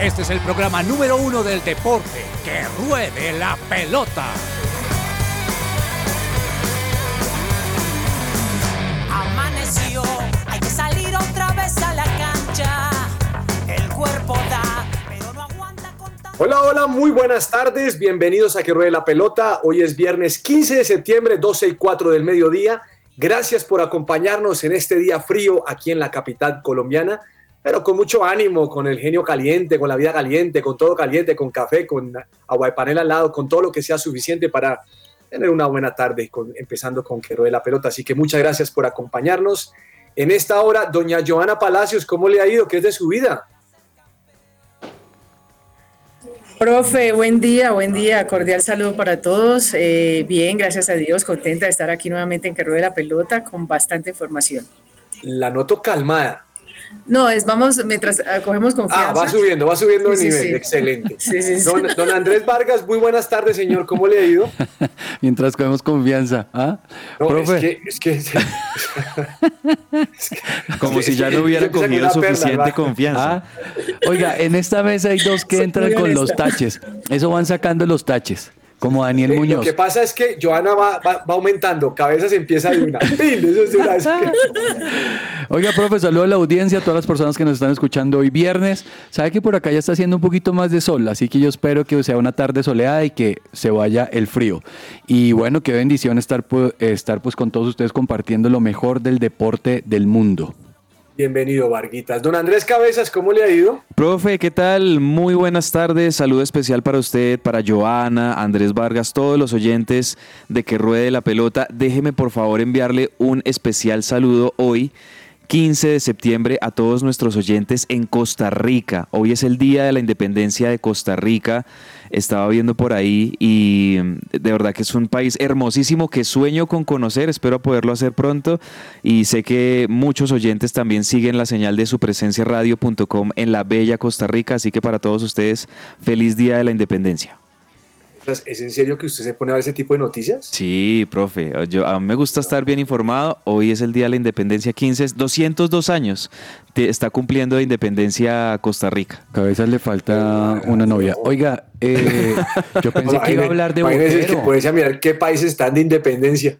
Este es el programa número uno del deporte. ¡Que ruede la pelota! Amaneció, hay que salir otra vez a la cancha. El cuerpo da, pero no aguanta con tanto. Hola, hola, muy buenas tardes. Bienvenidos a Que Ruede la Pelota. Hoy es viernes 15 de septiembre, 12 y 4 del mediodía. Gracias por acompañarnos en este día frío aquí en la capital colombiana, pero con mucho ánimo, con el genio caliente, con la vida caliente, con todo caliente, con café, con agua de panela al lado, con todo lo que sea suficiente para tener una buena tarde, con- empezando con Que Ruede la Pelota. Así que muchas gracias por acompañarnos. En esta hora, doña Joana Palacios, ¿cómo le ha ido? ¿Qué es de su vida? Profe, buen día, buen día, cordial saludo para todos. Eh, bien, gracias a Dios, contenta de estar aquí nuevamente en Que Ruede la Pelota con bastante información. La noto calmada. No, es vamos, mientras ah, cogemos confianza. Ah, va subiendo, va subiendo de Sí, nivel. sí. Excelente. Sí, sí, sí. Don, don Andrés Vargas, muy buenas tardes, señor. ¿Cómo le ha ido? Mientras cogemos confianza. ¿Ah? No, Profe, es que, es que Como Sí, si ya sí, no hubiera cogido perla, suficiente confianza. ¿ah? Oiga, en esta mesa hay dos que entran con los taches. Eso van sacando los taches, como Daniel eh, lo Muñoz. que pasa es que Joana va, va, va aumentando, cabezas empieza de una. Oiga, profe, saludo a la audiencia, a todas las personas que nos están escuchando hoy viernes. Sabe que por acá ya está haciendo un poquito más de sol, así que yo espero que sea una tarde soleada y que se vaya el frío. Y bueno, qué bendición estar, estar pues con todos ustedes compartiendo lo mejor del deporte del mundo. Bienvenido, Varguitas. Don Andrés Cabezas, ¿cómo le ha ido? Profe, ¿qué tal? Muy buenas tardes. Saludo especial para usted, para Joana, Andrés Vargas, todos los oyentes de Que Ruede la Pelota. Déjeme por favor enviarle un especial saludo hoy. 15 de septiembre a todos nuestros oyentes en Costa Rica. Hoy es el Día de la Independencia de Costa Rica. Estaba viendo por ahí y mm, de verdad que es un país hermosísimo que sueño con conocer. Espero poderlo hacer pronto y sé que muchos oyentes también siguen la señal de su presencia radio.com en la bella Costa Rica. Así que para todos ustedes, feliz Día de la Independencia. ¿Es en serio que usted se pone a ver ese tipo de noticias? Sí, profe, yo, a mí me gusta estar bien informado. Hoy es el Día de la Independencia 15, 202 años te- está cumpliendo de independencia Costa Rica. Cabezas le falta una novia. Oiga, eh, yo pensé que iba a hablar de que Botero. ponerse a mirar qué países están de independencia.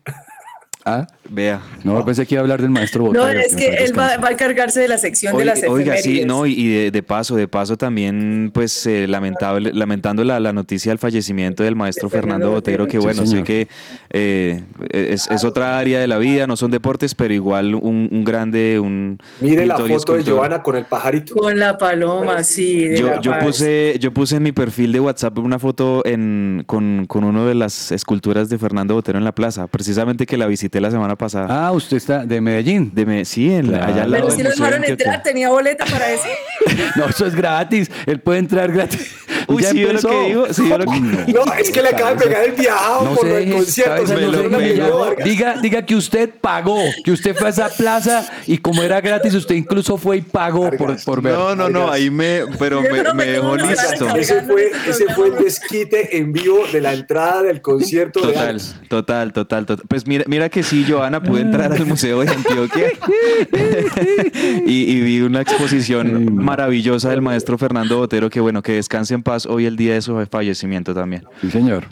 ¿Ah? Vea. No, pensé que iba a hablar del maestro Botero. No, es que él va, va a encargarse de la sección de Oiga, las oiga, sí, no, y- de, de paso, de paso también, pues, eh, lamentable, lamentando la, la noticia del fallecimiento del maestro De Fernando Fernando Botero, Botero. que Sí, bueno, sé que eh, es, es otra área de la vida, no son deportes, pero igual un, un grande, un Mire la foto de. Joana con el pajarito. Con la paloma, sí. de Yo, la yo puse, yo puse en mi perfil de WhatsApp una foto en, con, con una de las esculturas de Fernando Botero en la plaza, precisamente que la visité la semana pasada. Ah, usted está de Medellín. De me- sí, en la- Claro. allá al Pero lado del si lo dejaron entrar, tenía boleta para eso. No, eso es gratis. Él puede entrar gratis. Uy, Ya sí, vio lo que digo, lo que- No, es que le acaba de pegar el viajado No por el concierto. no diga, diga que usted pagó, que usted fue a esa plaza y como era gratis, usted incluso fue y pagó por, Vargas. por ver. No, no, no, ahí me, pero Yo me, me que dejó listo. Ese fue, ese fue el desquite en vivo de la entrada del concierto Total, total, total, total. Pues mira, mira que sí, Joana, pude entrar al Museo de Antioquia y, y vi una exposición maravillosa del maestro Fernando Botero, que bueno, que descanse en paz hoy el día de su fallecimiento también. Sí, señor.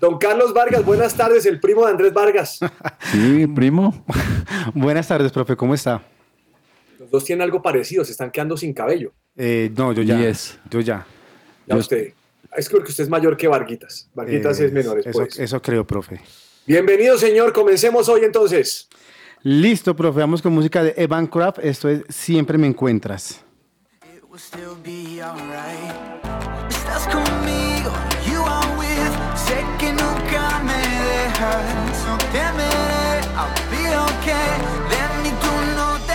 Don Carlos Vargas, buenas tardes, el primo de Andrés Vargas. Sí, primo. Buenas tardes, profe, ¿cómo está? Los dos tienen algo parecido, se están quedando sin cabello. Eh, no, yo ya. Yes. Yo ya. Ya Yo- usted. Es porque usted es mayor que Varguitas. Varguitas Eh, es menor eso, después. eso creo, profe. Bienvenido, señor. Comencemos hoy entonces. Listo, profe, vamos con música de Evan Craft. Esto es Siempre me encuentras. It will still be dejas. No temeré, I'll be okay. De mí tú no te.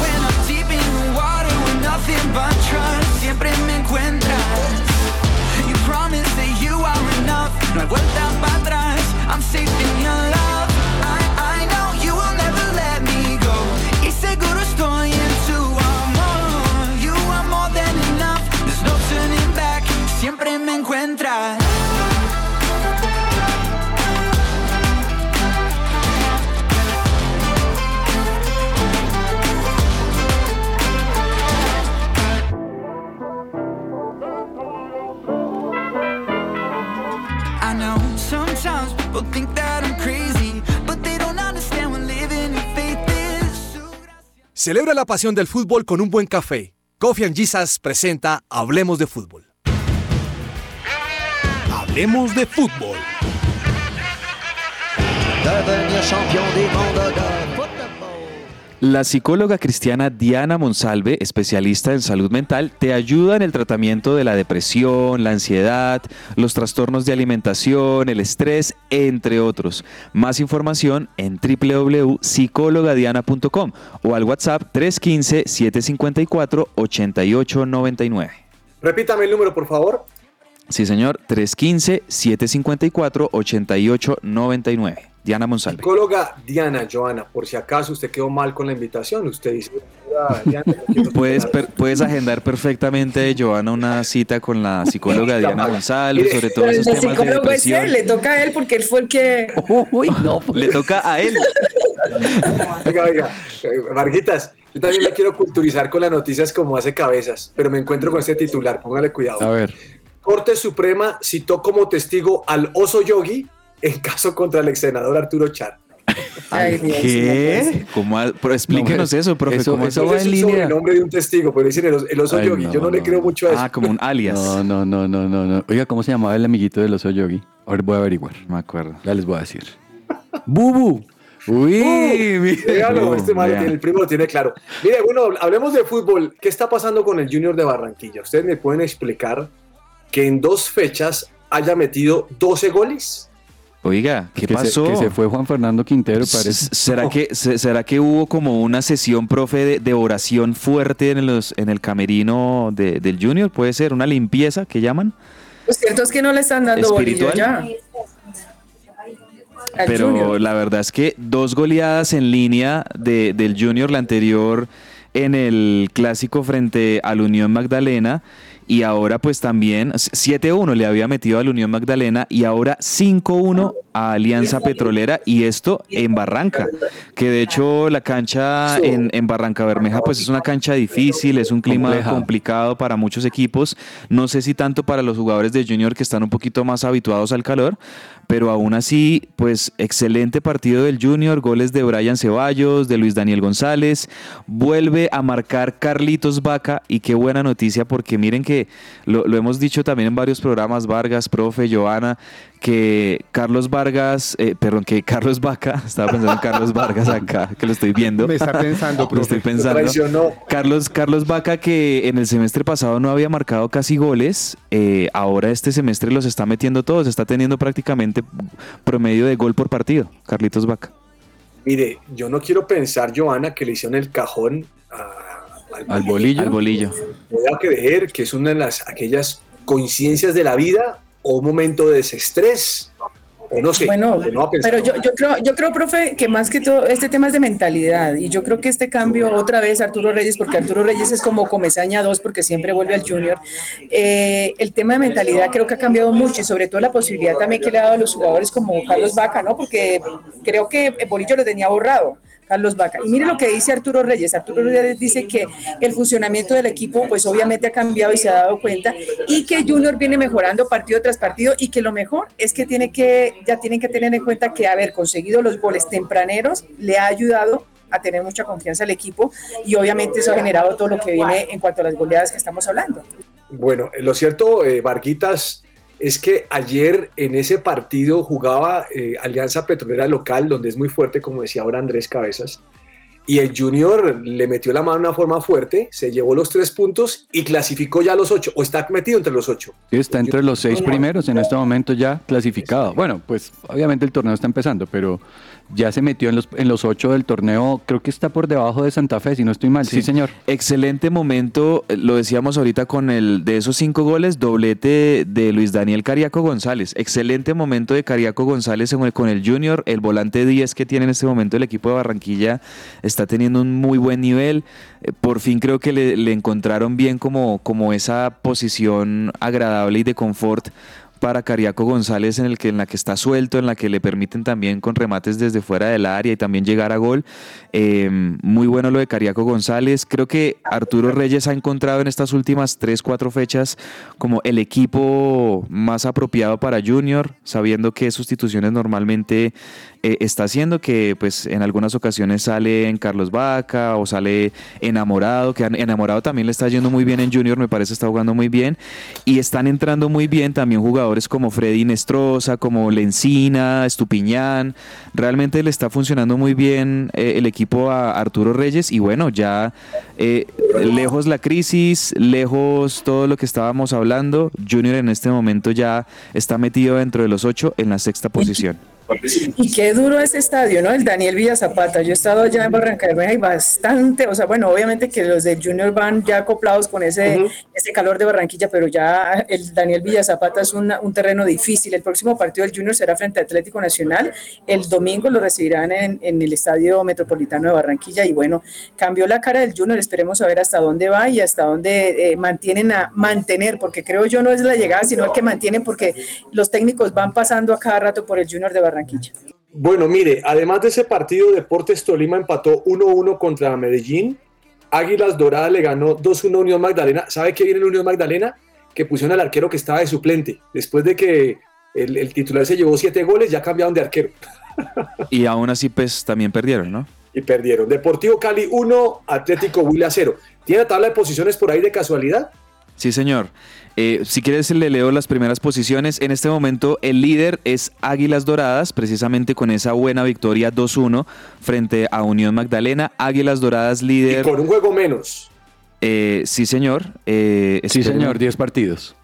When I'm deep in the water with nothing but trust, siempre me encuentras. You promise that you are enough. No hay vuelta para atrás. I'm safe in your Celebra la pasión del fútbol con un buen café. Coffee and Jesus presenta Hablemos de fútbol. Hablemos de fútbol. La psicóloga cristiana Diana Monsalve, especialista en salud mental, te ayuda en el tratamiento de la depresión, la ansiedad, los trastornos de alimentación, el estrés, entre otros. Más información en www.psicologadiana.com o al WhatsApp 315-754-8899. Repítame el número, por favor. Sí, señor, 315-754-8899. Diana Monsalve. Psicóloga Diana, Joana, por si acaso usted quedó mal con la invitación, usted dice, "Ah, Diana, Puedes, esperar". per- puedes agendar perfectamente, Joana, una cita con la psicóloga Diana González sobre todos Pero el esos temas de psicólogo es depresión. él, le toca a él porque él fue el que... Uy, no. Le toca a él. Oiga, oiga, Marguitas, yo también me quiero culturizar con las noticias como hace cabezas, pero me encuentro con este titular, póngale cuidado. A ver. Corte Suprema citó como testigo al oso yogi en caso contra el ex senador Arturo Char. Ay, ¿Qué? ¿Cómo ha- pero explíquenos No, eso, profe. eso- ¿cómo eso va es en línea. sobrenombre de un testigo, pero dicen el, os- el oso Ay, yogi. no, yo no, le creo mucho a eso. Ah, como un alias. No, no, no, no, no. Oiga, ¿cómo se llamaba el amiguito del oso yogi? Ahora voy a averiguar. No me acuerdo. Ya les voy a decir. Bubu. Uy, este man vean. tiene- el primo lo tiene claro. Mire, bueno, hablemos de fútbol. ¿Qué está pasando con el Junior de Barranquilla? ¿Ustedes me pueden explicar que en dos fechas haya metido 12 goles? Oiga, ¿qué que pasó? Se, que se fue Juan Fernando Quintero, parece. ¿Será que, se- ¿Será que hubo como una sesión, profe, de, de oración fuerte en, los, en el camerino de- del Junior? ¿Puede ser una limpieza que llaman? Lo cierto es que no le están dando bolillo ¿Espiritual? ya. Pero Junior. la verdad es que dos goleadas en línea de- del Junior, la anterior en el clásico frente al Unión Magdalena y ahora pues también 7-1 le había metido al Unión Magdalena y ahora 5-1 a Alianza Petrolera y esto en Barranca, que de hecho la cancha en, en Barranca Bermeja pues es una cancha difícil, es un clima Compleja. complicado para muchos equipos, no sé si tanto para los jugadores de Junior que están un poquito más habituados al calor, pero aún así, pues excelente partido del Junior, goles de Brian Ceballos, de Luis Daniel González, vuelve a marcar Carlitos Vaca y qué buena noticia porque miren que lo, lo hemos dicho también en varios programas, Vargas, profe, Joana, que Carlos Vargas, eh, perdón, que Carlos Vaca, estaba pensando en Carlos Vargas acá, que lo estoy viendo. Me está pensando, Lo estoy profe. pensando. Traicionó. Carlos, Carlos Vaca, que en el semestre pasado no había marcado casi goles, eh, ahora este semestre los está metiendo todos, está teniendo prácticamente promedio de gol por partido, Carlitos Vaca. Mire, yo no quiero pensar, Joana, que le hicieron el cajón a- Al bolillo. Al bolillo. Voy a creer que es una de las aquellas coincidencias de la vida o un momento de desestrés. O no sé. Bueno, no pero yo, yo creo, yo creo, profe, que más que todo este tema es de mentalidad y yo creo que este cambio otra vez Arturo Reyes, porque Arturo Reyes es como Comesaña 2 porque siempre vuelve al Junior. eh, el tema de mentalidad creo que ha cambiado mucho y sobre todo la posibilidad también que le ha dado a los jugadores como Carlos Vaca, ¿no? Porque creo que Bolillo lo tenía borrado. Carlos Vaca. Y mire lo que dice Arturo Reyes. Arturo Reyes dice que el funcionamiento del equipo, pues obviamente ha cambiado y se ha dado cuenta, y que Junior viene mejorando partido tras partido, y que lo mejor es que tiene que, ya tienen que tener en cuenta que haber conseguido los goles tempraneros le ha ayudado a tener mucha confianza al equipo, y obviamente eso ha generado todo lo que viene en cuanto a las goleadas que estamos hablando. Bueno, lo cierto, eh, Varguitas, es que ayer en ese partido jugaba eh, Alianza Petrolera Local, donde es muy fuerte, como decía ahora Andrés Cabezas, y el Junior le metió la mano de una forma fuerte, se llevó los tres puntos y clasificó ya los ocho, o está metido entre los ocho. Sí, está entre los seis primeros en este momento ya clasificado. Bueno, pues obviamente el torneo está empezando, pero ya se metió en los, en los ocho del torneo. Creo que está por debajo de Santa Fe, si no estoy mal. Sí, señor. Excelente momento, eh, lo decíamos ahorita con el de esos cinco goles, doblete de Luis Daniel Cariaco González. Excelente momento de Cariaco González en el- con el Junior, el volante 10 que tiene en este momento el equipo de Barranquilla está teniendo un muy buen nivel. Eh, Por fin creo que le, le encontraron bien como, como esa posición agradable y de confort para Cariaco González en, el que, en la que está suelto, en la que le permiten también con remates desde fuera del área y también llegar a gol. Eh, muy bueno lo de Cariaco González. Creo que Arturo Reyes ha encontrado en estas últimas tres, cuatro fechas como el equipo más apropiado para Junior, sabiendo que sustituciones normalmente eh, está haciendo, que pues en algunas ocasiones sale en Carlos Vaca o sale enamorado, que enamorado también le está yendo muy bien en Junior, me parece está jugando muy bien, y están entrando muy bien también jugadores como Freddy Nestroza, como Lencina, Estupiñán, realmente le está funcionando muy bien eh, el equipo a Arturo Reyes. Y bueno, ya eh, lejos la crisis, lejos todo lo que estábamos hablando, Junior en este momento ya está metido dentro de los ocho en la sexta posición. Y qué duro ese estadio, ¿no? El Daniel Villa Zapata. Yo he estado allá en Barranca Bermeja y bastante, o sea, bueno, obviamente que los de Junior van ya acoplados con ese, ese calor de Barranquilla, pero ya el Daniel Villa Zapata es un terreno difícil. El próximo partido del Junior será frente a Atlético Nacional. El domingo lo recibirán en, en el Estadio Metropolitano de Barranquilla y bueno, cambió la cara del Junior. Esperemos a ver hasta dónde va y hasta dónde eh, mantienen a mantener, porque creo yo no es la llegada, sino el que mantienen porque los técnicos van pasando a cada rato por el Junior de Barranquilla bueno, mire, además de ese partido, Deportes Tolima empató 1-1 contra Medellín. Águilas Doradas le ganó 2-1 a Unión Magdalena. ¿Sabe qué viene el Unión Magdalena? Que pusieron al arquero que estaba de suplente. Después de que el, titular se llevó siete goles, ya cambiaron de arquero. y aún así, pues también perdieron, ¿no? Y perdieron. Deportivo Cali 1, Atlético Huila 0. ¿Tiene la tabla de posiciones por ahí de casualidad? Sí, señor. Eh, si quieres, le leo las primeras posiciones. En este momento, el líder es Águilas Doradas, precisamente con esa buena victoria 2-1 frente a Unión Magdalena. Águilas Doradas líder. Y con un juego menos. Eh, sí, señor. Eh, sí, señor, 10 partidos.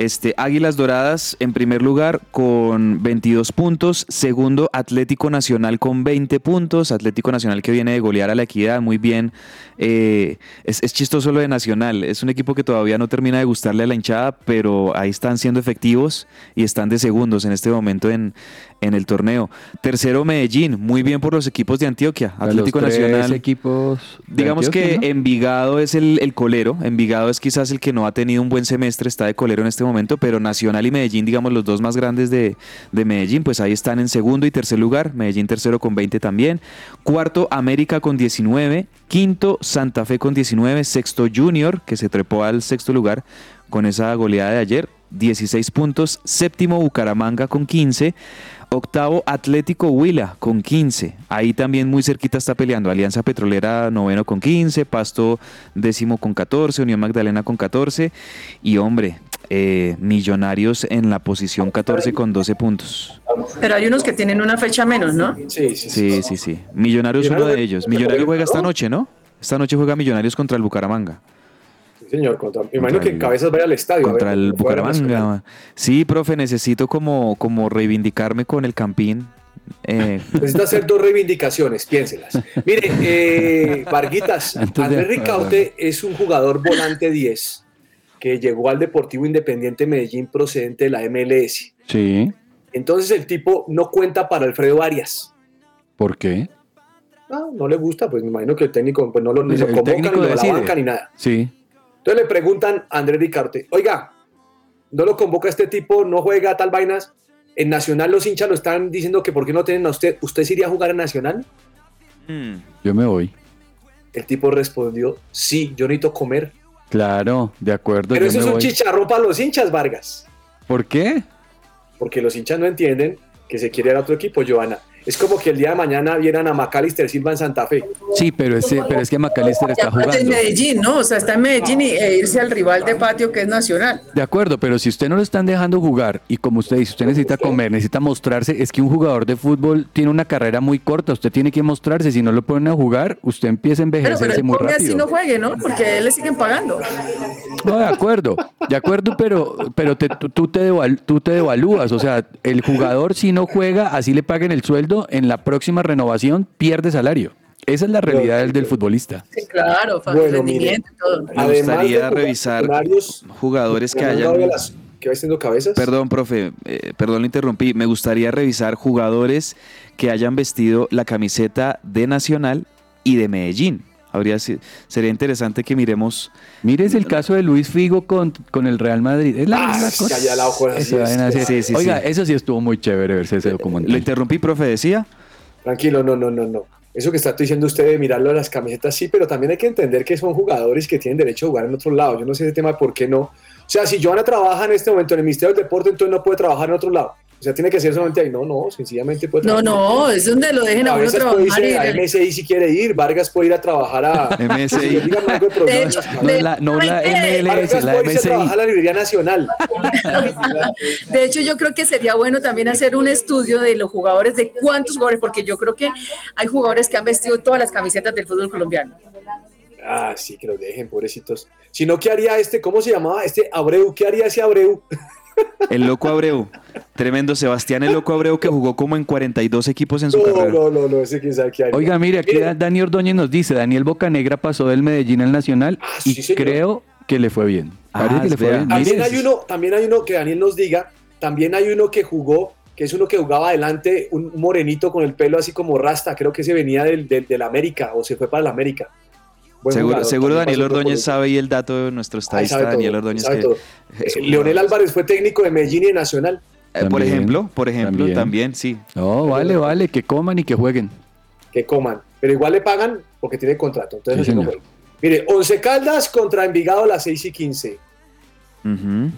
Este, Águilas Doradas en primer lugar con 22 puntos. Segundo, Atlético Nacional con 20 puntos. Atlético Nacional que viene de golear a la equidad muy bien. Eh, es, chistoso lo de Nacional. Es un equipo que todavía no termina de gustarle a la hinchada, pero ahí están siendo efectivos y están de segundos en este momento en, en el torneo. Tercero, Medellín, muy bien por los equipos de Antioquia. Atlético Nacional. equipos. Digamos que Envigado es el, colero. Envigado es quizás el que no ha tenido un buen semestre, está de colero en este momento, pero Nacional y Medellín, digamos los dos más grandes de, de Medellín, pues ahí están en segundo y tercer lugar. Medellín tercero con 20 también. Cuarto, América con 19. Quinto, Santa Fe con 19. Sexto, Junior, que se trepó al sexto lugar con esa goleada de ayer. 16 puntos. Séptimo, Bucaramanga con 15. Octavo, Atlético Huila con 15. Ahí también muy cerquita está peleando. Alianza Petrolera noveno con 15, Pasto décimo con 14, Unión Magdalena con 14. Y hombre, eh, Millonarios en la posición 14 con 12 puntos. Pero hay unos que tienen una fecha menos, ¿no? Sí, sí, sí. sí, sí, Millonarios es uno de ellos. Millonarios juega esta noche, ¿no? Esta noche juega Millonarios contra el Bucaramanga señor. Contra, me imagino que en Cabezas vaya al estadio. Contra el Bucaramanga. Sí, profe, necesito como, como reivindicarme con el Campín. Eh. Necesita hacer dos reivindicaciones, piénselas. Mire, eh, Varguitas, Andrés Ricaute es un jugador volante 10 que llegó al Deportivo Independiente Medellín procedente de la MLS. Sí. Entonces el tipo no cuenta para Alfredo Arias. ¿Por qué? No, no le gusta, pues me imagino que el técnico pues no lo, ni lo convoca, ni lo la banca, ni nada. Sí. Entonces le preguntan a Andrés Ricarte, oiga, no lo convoca este tipo, no juega tal vainas. En Nacional los hinchas lo están diciendo que por qué no tienen a usted. ¿Usted se iría a jugar en Nacional? Hmm. Yo me voy. El tipo respondió, sí, yo necesito comer. Claro, de acuerdo. Pero eso es un chicharrón para los hinchas, Vargas. ¿Por qué? Porque los hinchas no entienden que se quiere ir a otro equipo, Joana. Es como que el día de mañana vieran a Macalister Silva en Santa Fe. Sí, pero es, pero es que Macalister está jugando. en Medellín, ¿no? O sea, está en Medellín y e irse al rival de patio que es Nacional. De acuerdo, pero si usted no lo están dejando jugar y como usted dice, usted necesita comer, necesita mostrarse, es que un jugador de fútbol tiene una carrera muy corta, usted tiene que mostrarse, si no lo ponen a jugar, usted empieza a envejecerse pero, pero muy rápido. así no juegue, ¿no? Porque le siguen pagando. No, de acuerdo, de acuerdo, pero, pero tú, te tú te devalúas, o sea, el jugador si no juega, así le paguen el sueldo, en la próxima renovación pierde salario. Esa es la realidad del, futbolista. Sí, claro, rendimiento, todo. Me gustaría revisar jugadores que hayan... que va haciendo cabezas. Perdón, profe, eh, perdón, lo interrumpí. Me gustaría revisar jugadores que hayan vestido la camiseta de Nacional y de Medellín. Habría, sería interesante que miremos. Mires el caso de Luis Figo con, con el Real Madrid. Es la ah, cosa. Oiga, eso sí estuvo muy chévere verse ese documental. Lo interrumpí, profe, decía. Tranquilo, no, no, no, no. Eso que está diciendo usted de mirarlo a las camisetas, sí, pero también hay que entender que son jugadores que tienen derecho a jugar en otro lado. Yo no sé ese tema por qué no. O sea, si Joana trabaja en este momento en el Ministerio del Deporte, entonces no puede trabajar en otro lado. O sea, tiene que ser solamente ahí. No, no, sencillamente puede No, no, es donde lo dejen a A uno trabajar. y- a MSI si quiere ir, Vargas puede ir a trabajar a MSI. De hecho, No la, no la MLS, Vargas la puede irse a trabajar MSI. a la Librería Nacional. De hecho, yo creo que sería bueno también hacer un estudio de los jugadores, de cuántos jugadores, porque yo creo que hay jugadores que han vestido todas las camisetas del fútbol colombiano. Ah, sí, que los dejen, pobrecitos. Si no, ¿qué haría este? ¿Cómo se llamaba? Este Abreu. ¿Qué haría ese Abreu? El Loco Abreu. Tremendo. Sebastián el Loco Abreu que jugó como en 42 equipos en su No, carrera. no, no, no, ese quién sabe qué haría. Oiga, mire, aquí Mire, Dani Ordóñez nos dice, Daniel Bocanegra pasó del Medellín al Nacional Ah, y sí, creo que le fue bien. Ah, Parece que le fue vea. bien. También hay uno, también hay uno que Daniel nos diga, también hay uno que jugó, que es uno que jugaba adelante, un morenito con el pelo así como rasta, creo que se venía del, del, del América o se fue para el América. Buen Seguro, jugador, seguro también Daniel Ordóñez sabe y el dato de nuestro Ahí estadista Daniel Ordóñez. sabe que es Eh, Leonel. Álvarez fue técnico de Medellín y de Nacional. Eh, por ejemplo, por ejemplo, también. también, sí. No, vale, vale, que coman y que jueguen. que coman, pero igual le pagan porque tiene contrato. Entonces, Sí, no señor. juega. Mire, Once Caldas contra Envigado a las 6 y 15. Ujú.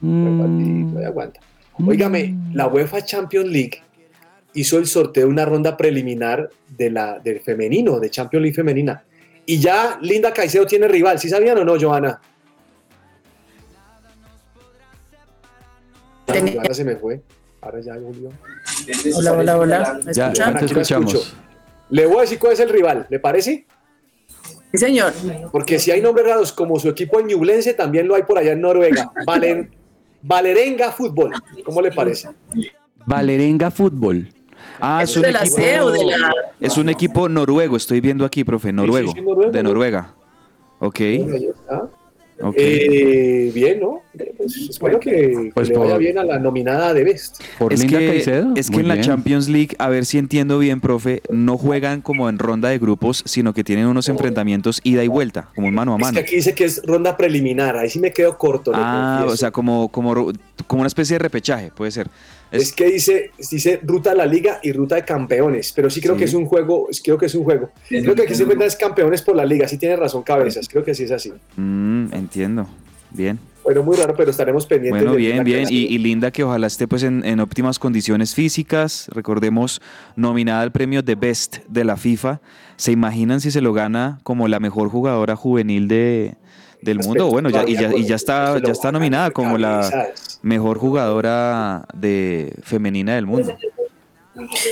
Buen partido, ahí aguanta. Óigame, la UEFA Champions League hizo el sorteo de una ronda preliminar de la, del femenino, de Champions League femenina. Y ya Linda Caicedo tiene rival. ¿Sí sabían o no, Joana? Ah, Joana se me fue. Ahora ya volvió. Hola, hola, hola. ¿Me Ya, escuchan? te escuchamos. Le voy a decir cuál es el rival, ¿le parece? Sí, señor. Porque si hay nombres raros como su equipo en Ñublense, también lo hay por allá en Noruega. Valen, Valerenga Fútbol. ¿Cómo le parece? Valerenga Fútbol. Ah, es ¿Es un de la equipo. C o de la- Es un equipo noruego, estoy viendo aquí, profe, noruego. sí, noruego, de ¿no? Noruega. Ok, ¿Ah? ok. Eh, bien, ¿no? Pues espero que, que Pues le vaya por- bien a la nominada de Best. Por es Linda que, Caicedo. es que Muy en la bien. Champions League, a ver si entiendo bien, profe, no juegan como en ronda de grupos, sino que tienen unos enfrentamientos ida y vuelta, como un mano a Es mano. que aquí dice que es ronda preliminar, ahí sí me quedo corto. Ah, o sea, como, como, como una especie de repechaje, puede ser. Es, Es- que dice, dice ruta a la liga y ruta de campeones, pero sí creo Sí. que es un juego, creo que es un juego. Creo que aquí se enfrentan es campeones por la liga, sí tiene razón Cabezas, creo que sí es así. Mm, entiendo. Bien. Bueno, muy raro, pero estaremos pendientes. Bueno, de bien, bien. Y, y Linda, que ojalá esté pues en, en óptimas condiciones físicas. Recordemos, nominada al premio de Best de la FIFA. ¿Se imaginan si se lo gana como la mejor jugadora juvenil de, del mundo? Bueno, ya, y, ya, y ya está, ya está nominada como la Cabezas. mejor jugadora de femenina del mundo.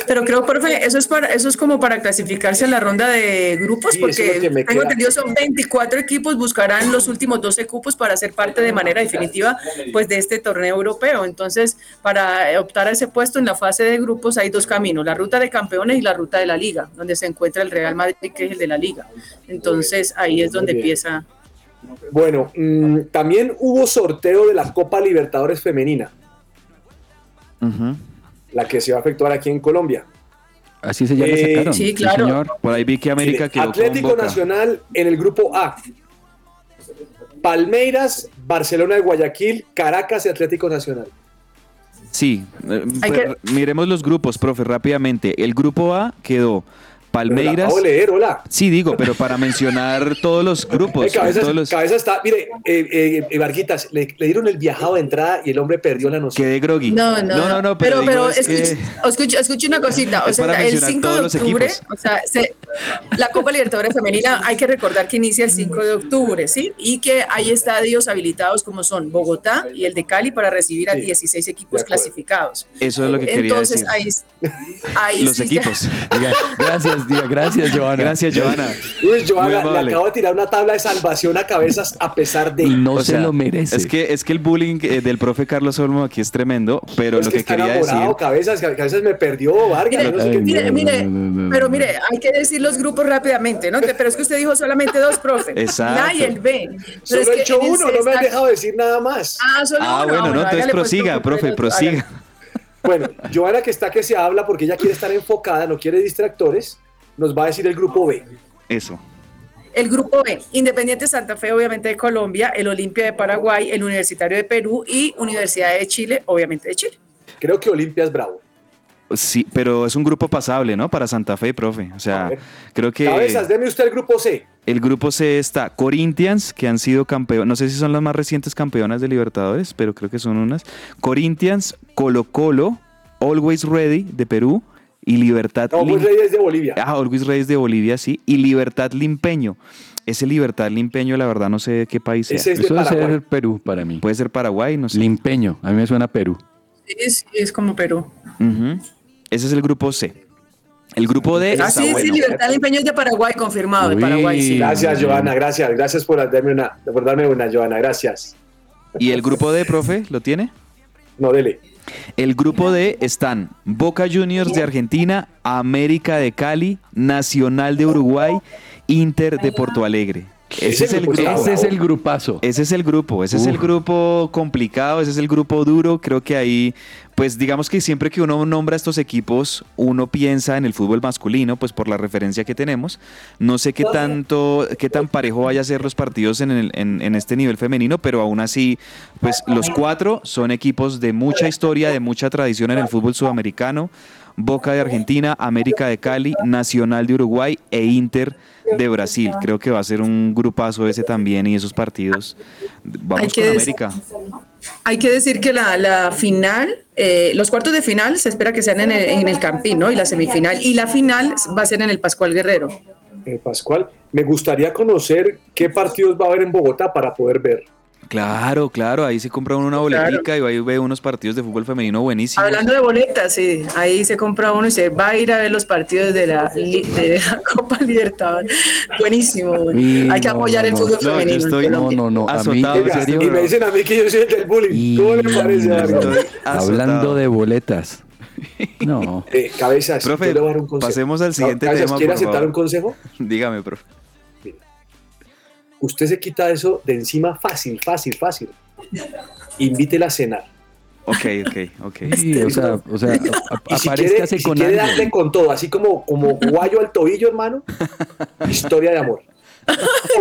Pero creo, profe, eso es para, eso es como para clasificarse a la ronda de grupos, Sí, eso es porque tengo queda. entendido son 24 equipos, buscarán los últimos 12 cupos para ser parte de manera definitiva pues de este torneo europeo. Entonces, para optar a ese puesto en la fase de grupos hay dos caminos, la ruta de campeones y la ruta de la liga, donde se encuentra el Real Madrid, que es el de la liga. Entonces, ahí es donde empieza. Bueno, mm, también hubo sorteo de la Copa Libertadores Femenina, la que se va a efectuar aquí en Colombia. Así se la Eh, sacaron. sí, claro. señor. Por ahí vi que América quedó Atlético con Boca. Nacional en el grupo A. Palmeiras, Barcelona de Guayaquil, Caracas y Atlético Nacional. Sí, eh, pues, miremos los grupos, profe, rápidamente. El grupo A quedó Palmeiras. de leer, hola. Sí, digo, pero para mencionar todos los Eh, grupos. cabeza, todos los- cabeza está, mire, eh, eh, eh, Varguitas, le, le dieron el viajado de entrada y el hombre perdió la noción. Quedé groggy. No, no, no, pero, digo, pero, es que- escuche, escuche, escuche una cosita, o sea, el mencionar 5 de octubre, o sea, se- la Copa Libertadores Femenina hay que recordar que inicia el 5 de octubre, ¿sí? Y que hay estadios habilitados como son Bogotá y el de Cali para recibir a Sí, 16 de equipos clasificados. Eso es lo que quería Entonces, decir. ahí, ahí los sí ya- equipos. Diga, gracias, Joana. Gracias, Joana. Uy, Joana, le acabo de tirar una tabla de salvación a cabezas a pesar de. Y no O se sea, lo merece. Es que, es que el bullying eh, del profe Carlos Olmo aquí es tremendo, pero es lo que, quería decir. cabezas, cabezas me perdió, Vargas. Mire, no sé Ay. Mire, mire, no, no, no, pero mire, hay que decir los grupos rápidamente, ¿no? Pero es que usted dijo solamente dos, profe. Exacto. La y el B. Pero Solo es he hecho uno, no me han dejado decir nada más. Ah, solo Ah, uno. bueno, no, entonces pues, prosiga, profe, prosiga. Bueno, Joana que está que se habla porque ella quiere estar enfocada, no quiere distractores, nos va a decir el grupo B. Eso. El grupo B, Independiente Santa Fe, obviamente de Colombia, el Olimpia de Paraguay, el Universitario de Perú y Universidad de Chile, obviamente de Chile. Creo que Olimpia es bravo. Sí, pero es un grupo pasable, ¿no? Para Santa Fe, profe. O sea, creo que Cabezas, deme usted el grupo C. el grupo C está Corinthians, que han sido campeones, no sé si son las más recientes campeonas de Libertadores, pero creo que son unas. Corinthians, Colo Colo, Always Ready de Perú y Libertad No, Lim- Reyes de Bolivia. Ah, Always Ready de Bolivia, sí. Y Libertad Limpeño. Ese Libertad Limpeño, la verdad, no sé de qué país sea. Ese es de Eso debe ser Perú para mí. Puede ser Paraguay, no sé. Limpeño, a mí me suena Perú. Sí, sí, es como Perú. Ese es el grupo C. El grupo D Ah, está sí, sí. Libertad Limpeño es de Paraguay, confirmado, de. Paraguay, sí. Gracias. Joana, gracias. Gracias por darme una, por darme una, Joana, gracias. ¿Y el grupo D, profe, lo tiene? No, dele. El grupo D están Boca Juniors de Argentina, América de Cali, Nacional de Uruguay, Inter de Porto Alegre. Ese es el. Ese es el grupazo. Ese es el grupo, ese es el grupo complicado, ese es el grupo duro. Creo que ahí, pues digamos que siempre que uno nombra estos equipos, uno piensa en el fútbol masculino, pues por la referencia que tenemos. No sé qué tanto, qué tan parejo vaya a ser los partidos en, el- en- en este nivel femenino, pero aún así, pues los cuatro son equipos de mucha historia, de mucha tradición en el fútbol sudamericano. Boca de Argentina, América de Cali, Nacional de Uruguay e Inter de Brasil. Creo que va a ser un grupazo ese también y esos partidos. Vamos Hay que con América. Hay que decir que la, la final, eh, los cuartos de final se espera que sean en el, en el Campín, ¿no? Y la semifinal. Y la final va a ser en el Pascual Guerrero. Eh, Pascual, me gustaría conocer qué partidos va a haber en Bogotá para poder ver. Claro, claro, ahí se compra uno una boletica y ahí ve unos partidos de fútbol femenino buenísimos. Hablando de boletas, sí, ahí se compra uno y se va a ir a ver los partidos de la, li- de la Copa Libertadores. Buenísimo. Hay que no, apoyar no, el fútbol No, femenino. estoy- No, no, no. A mí, en ¿en Oiga, serio, y me dicen a mí que yo soy el del bullying. ¿Cómo le parece, hablando de boletas. No. Eh, cabezas, Profe, pasemos al siguiente Cabezas, tema, ¿Quiere aceptar favor. un consejo? Dígame, profe. Usted se quita eso de encima fácil, fácil, fácil. Invítela a cenar. Ok, ok, ok. Sí, o sea, o sea, a- Y si quiere, si con quiere darle con todo, así como, como guayo al tobillo, hermano, historia de amor.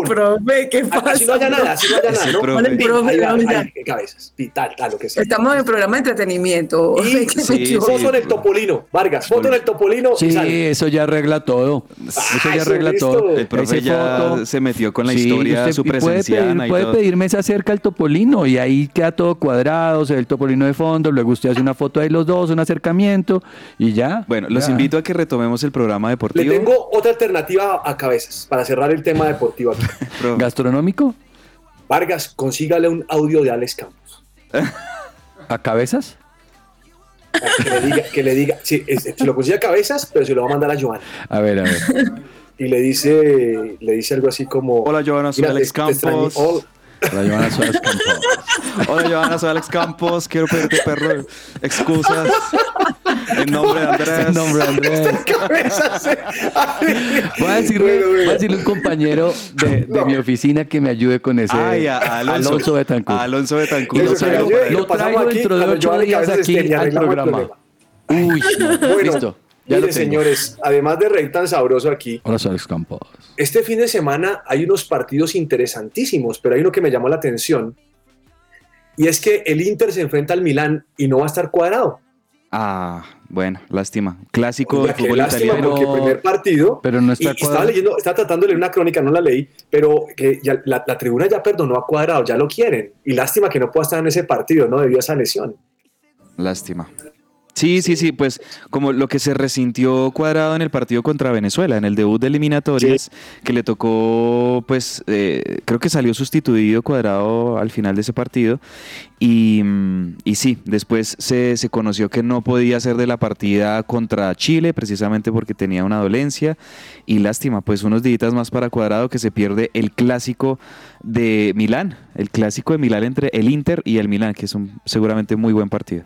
Profe, ¿qué pasa? Así no haya nada, así no haya nada, ¿no? profe. Profe, va, cabezas, tal, tal, lo que sea. Estamos en programa de entretenimiento. Y ¿Qué me sí, foto en el topolino, Vargas, foto en el topolino Sí, sale. eso ya arregla todo. Eso Ah, ya eso arregla listo. todo. El profe Ese ya foto- se metió con la Sí, historia, usted su y puede, pedir, puede todo. pedirme esa cerca al topolino y ahí queda todo cuadrado, se ve el topolino de fondo, luego usted hace una foto ahí los dos, un acercamiento y ya. Bueno, los invito a que retomemos el programa Le deportivo. tengo otra alternativa a cabezas para cerrar el tema deportivo aquí. Profe. ¿Gastronómico? Vargas, consígale un audio de Alex Campos. ¿A cabezas? Que le diga, que le diga, sí, es- se lo consigue a cabezas, pero se lo va a mandar a Joana. A ver, a ver. Y le dice, le dice algo así como. Hola, Joana, soy "Mira, Alex te- te extrañé". Campos. Oh, La Joana Suárez Campos. Hola, Joana, soy Alex Campos. Quiero pedirte, perro, excusas. En nombre de Andrés. En nombre de Andrés. Voy a decirle, voy a decirle un compañero de, de mi oficina que me ayude con ese. Ay, a, a Alonso. Alonso Betancourt. A Alonso Betancourt. Lo traigo, lo traigo aquí, dentro de ocho días aquí al programa. Uy, no, Bueno, listo. Ya mire, señores, además de reír tan sabroso aquí, Hola, Campos. este fin de semana hay unos partidos interesantísimos, pero hay uno que me llamó la atención. Y es que el Inter se enfrenta al Milán y no va a estar cuadrado. Ah, bueno, lástima. Clásico Oiga, de fútbol lástima, italiano. porque el primer partido. Pero no está y estaba cuadrado. leyendo, estaba tratando de leer una crónica, no la leí, pero que ya la, la tribuna ya perdonó a Cuadrado, ya lo quieren. Y lástima que no pueda estar en ese partido, ¿no? Debido a esa lesión. Lástima. Sí, sí, sí, pues como lo que se resintió cuadrado en el partido contra Venezuela, en el debut de eliminatorias, que le tocó, pues eh, creo que salió sustituido cuadrado al final de ese partido. Y, mm, y sí, después se, se conoció que no podía ser de la partida contra Chile, precisamente porque tenía una dolencia. Y lástima, pues unos días más para cuadrado que se pierde el clásico de Milán, el clásico de Milán entre el Inter y el Milán, que es un seguramente muy buen partido.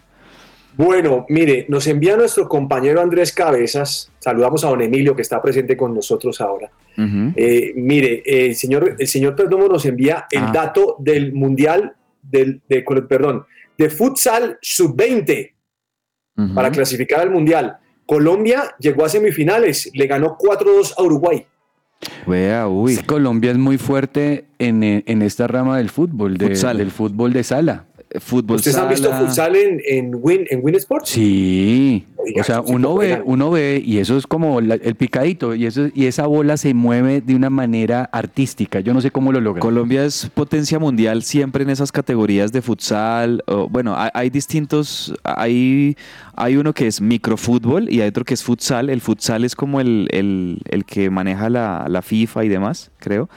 Bueno, mire, nos envía nuestro compañero Andrés Cabezas. Saludamos a don Emilio, que está presente con nosotros ahora. Eh, mire, eh, el señor, el señor Perdomo nos envía el Ah. dato del Mundial, del, de, perdón, de futsal sub-20 Ujú. para clasificar al Mundial. Colombia llegó a semifinales, le ganó 4-2 a Uruguay. Vea, uy. Sí, Colombia es muy fuerte en, en esta rama del fútbol, de- Futsal. del fútbol de sala. Fútbol ¿Ustedes han visto futsal en, en Win, en Win Sports? Sí, Oiga, o sea, uno ve, uno ve y eso es como la- el picadito y eso y esa bola se mueve de una manera artística. Yo no sé cómo lo logran. Colombia es potencia mundial siempre en esas categorías de futsal. o, bueno, hay, hay distintos, hay, hay uno que es microfútbol y hay otro que es futsal. El futsal es como el, el- el que maneja la, la FIFA y demás, creo.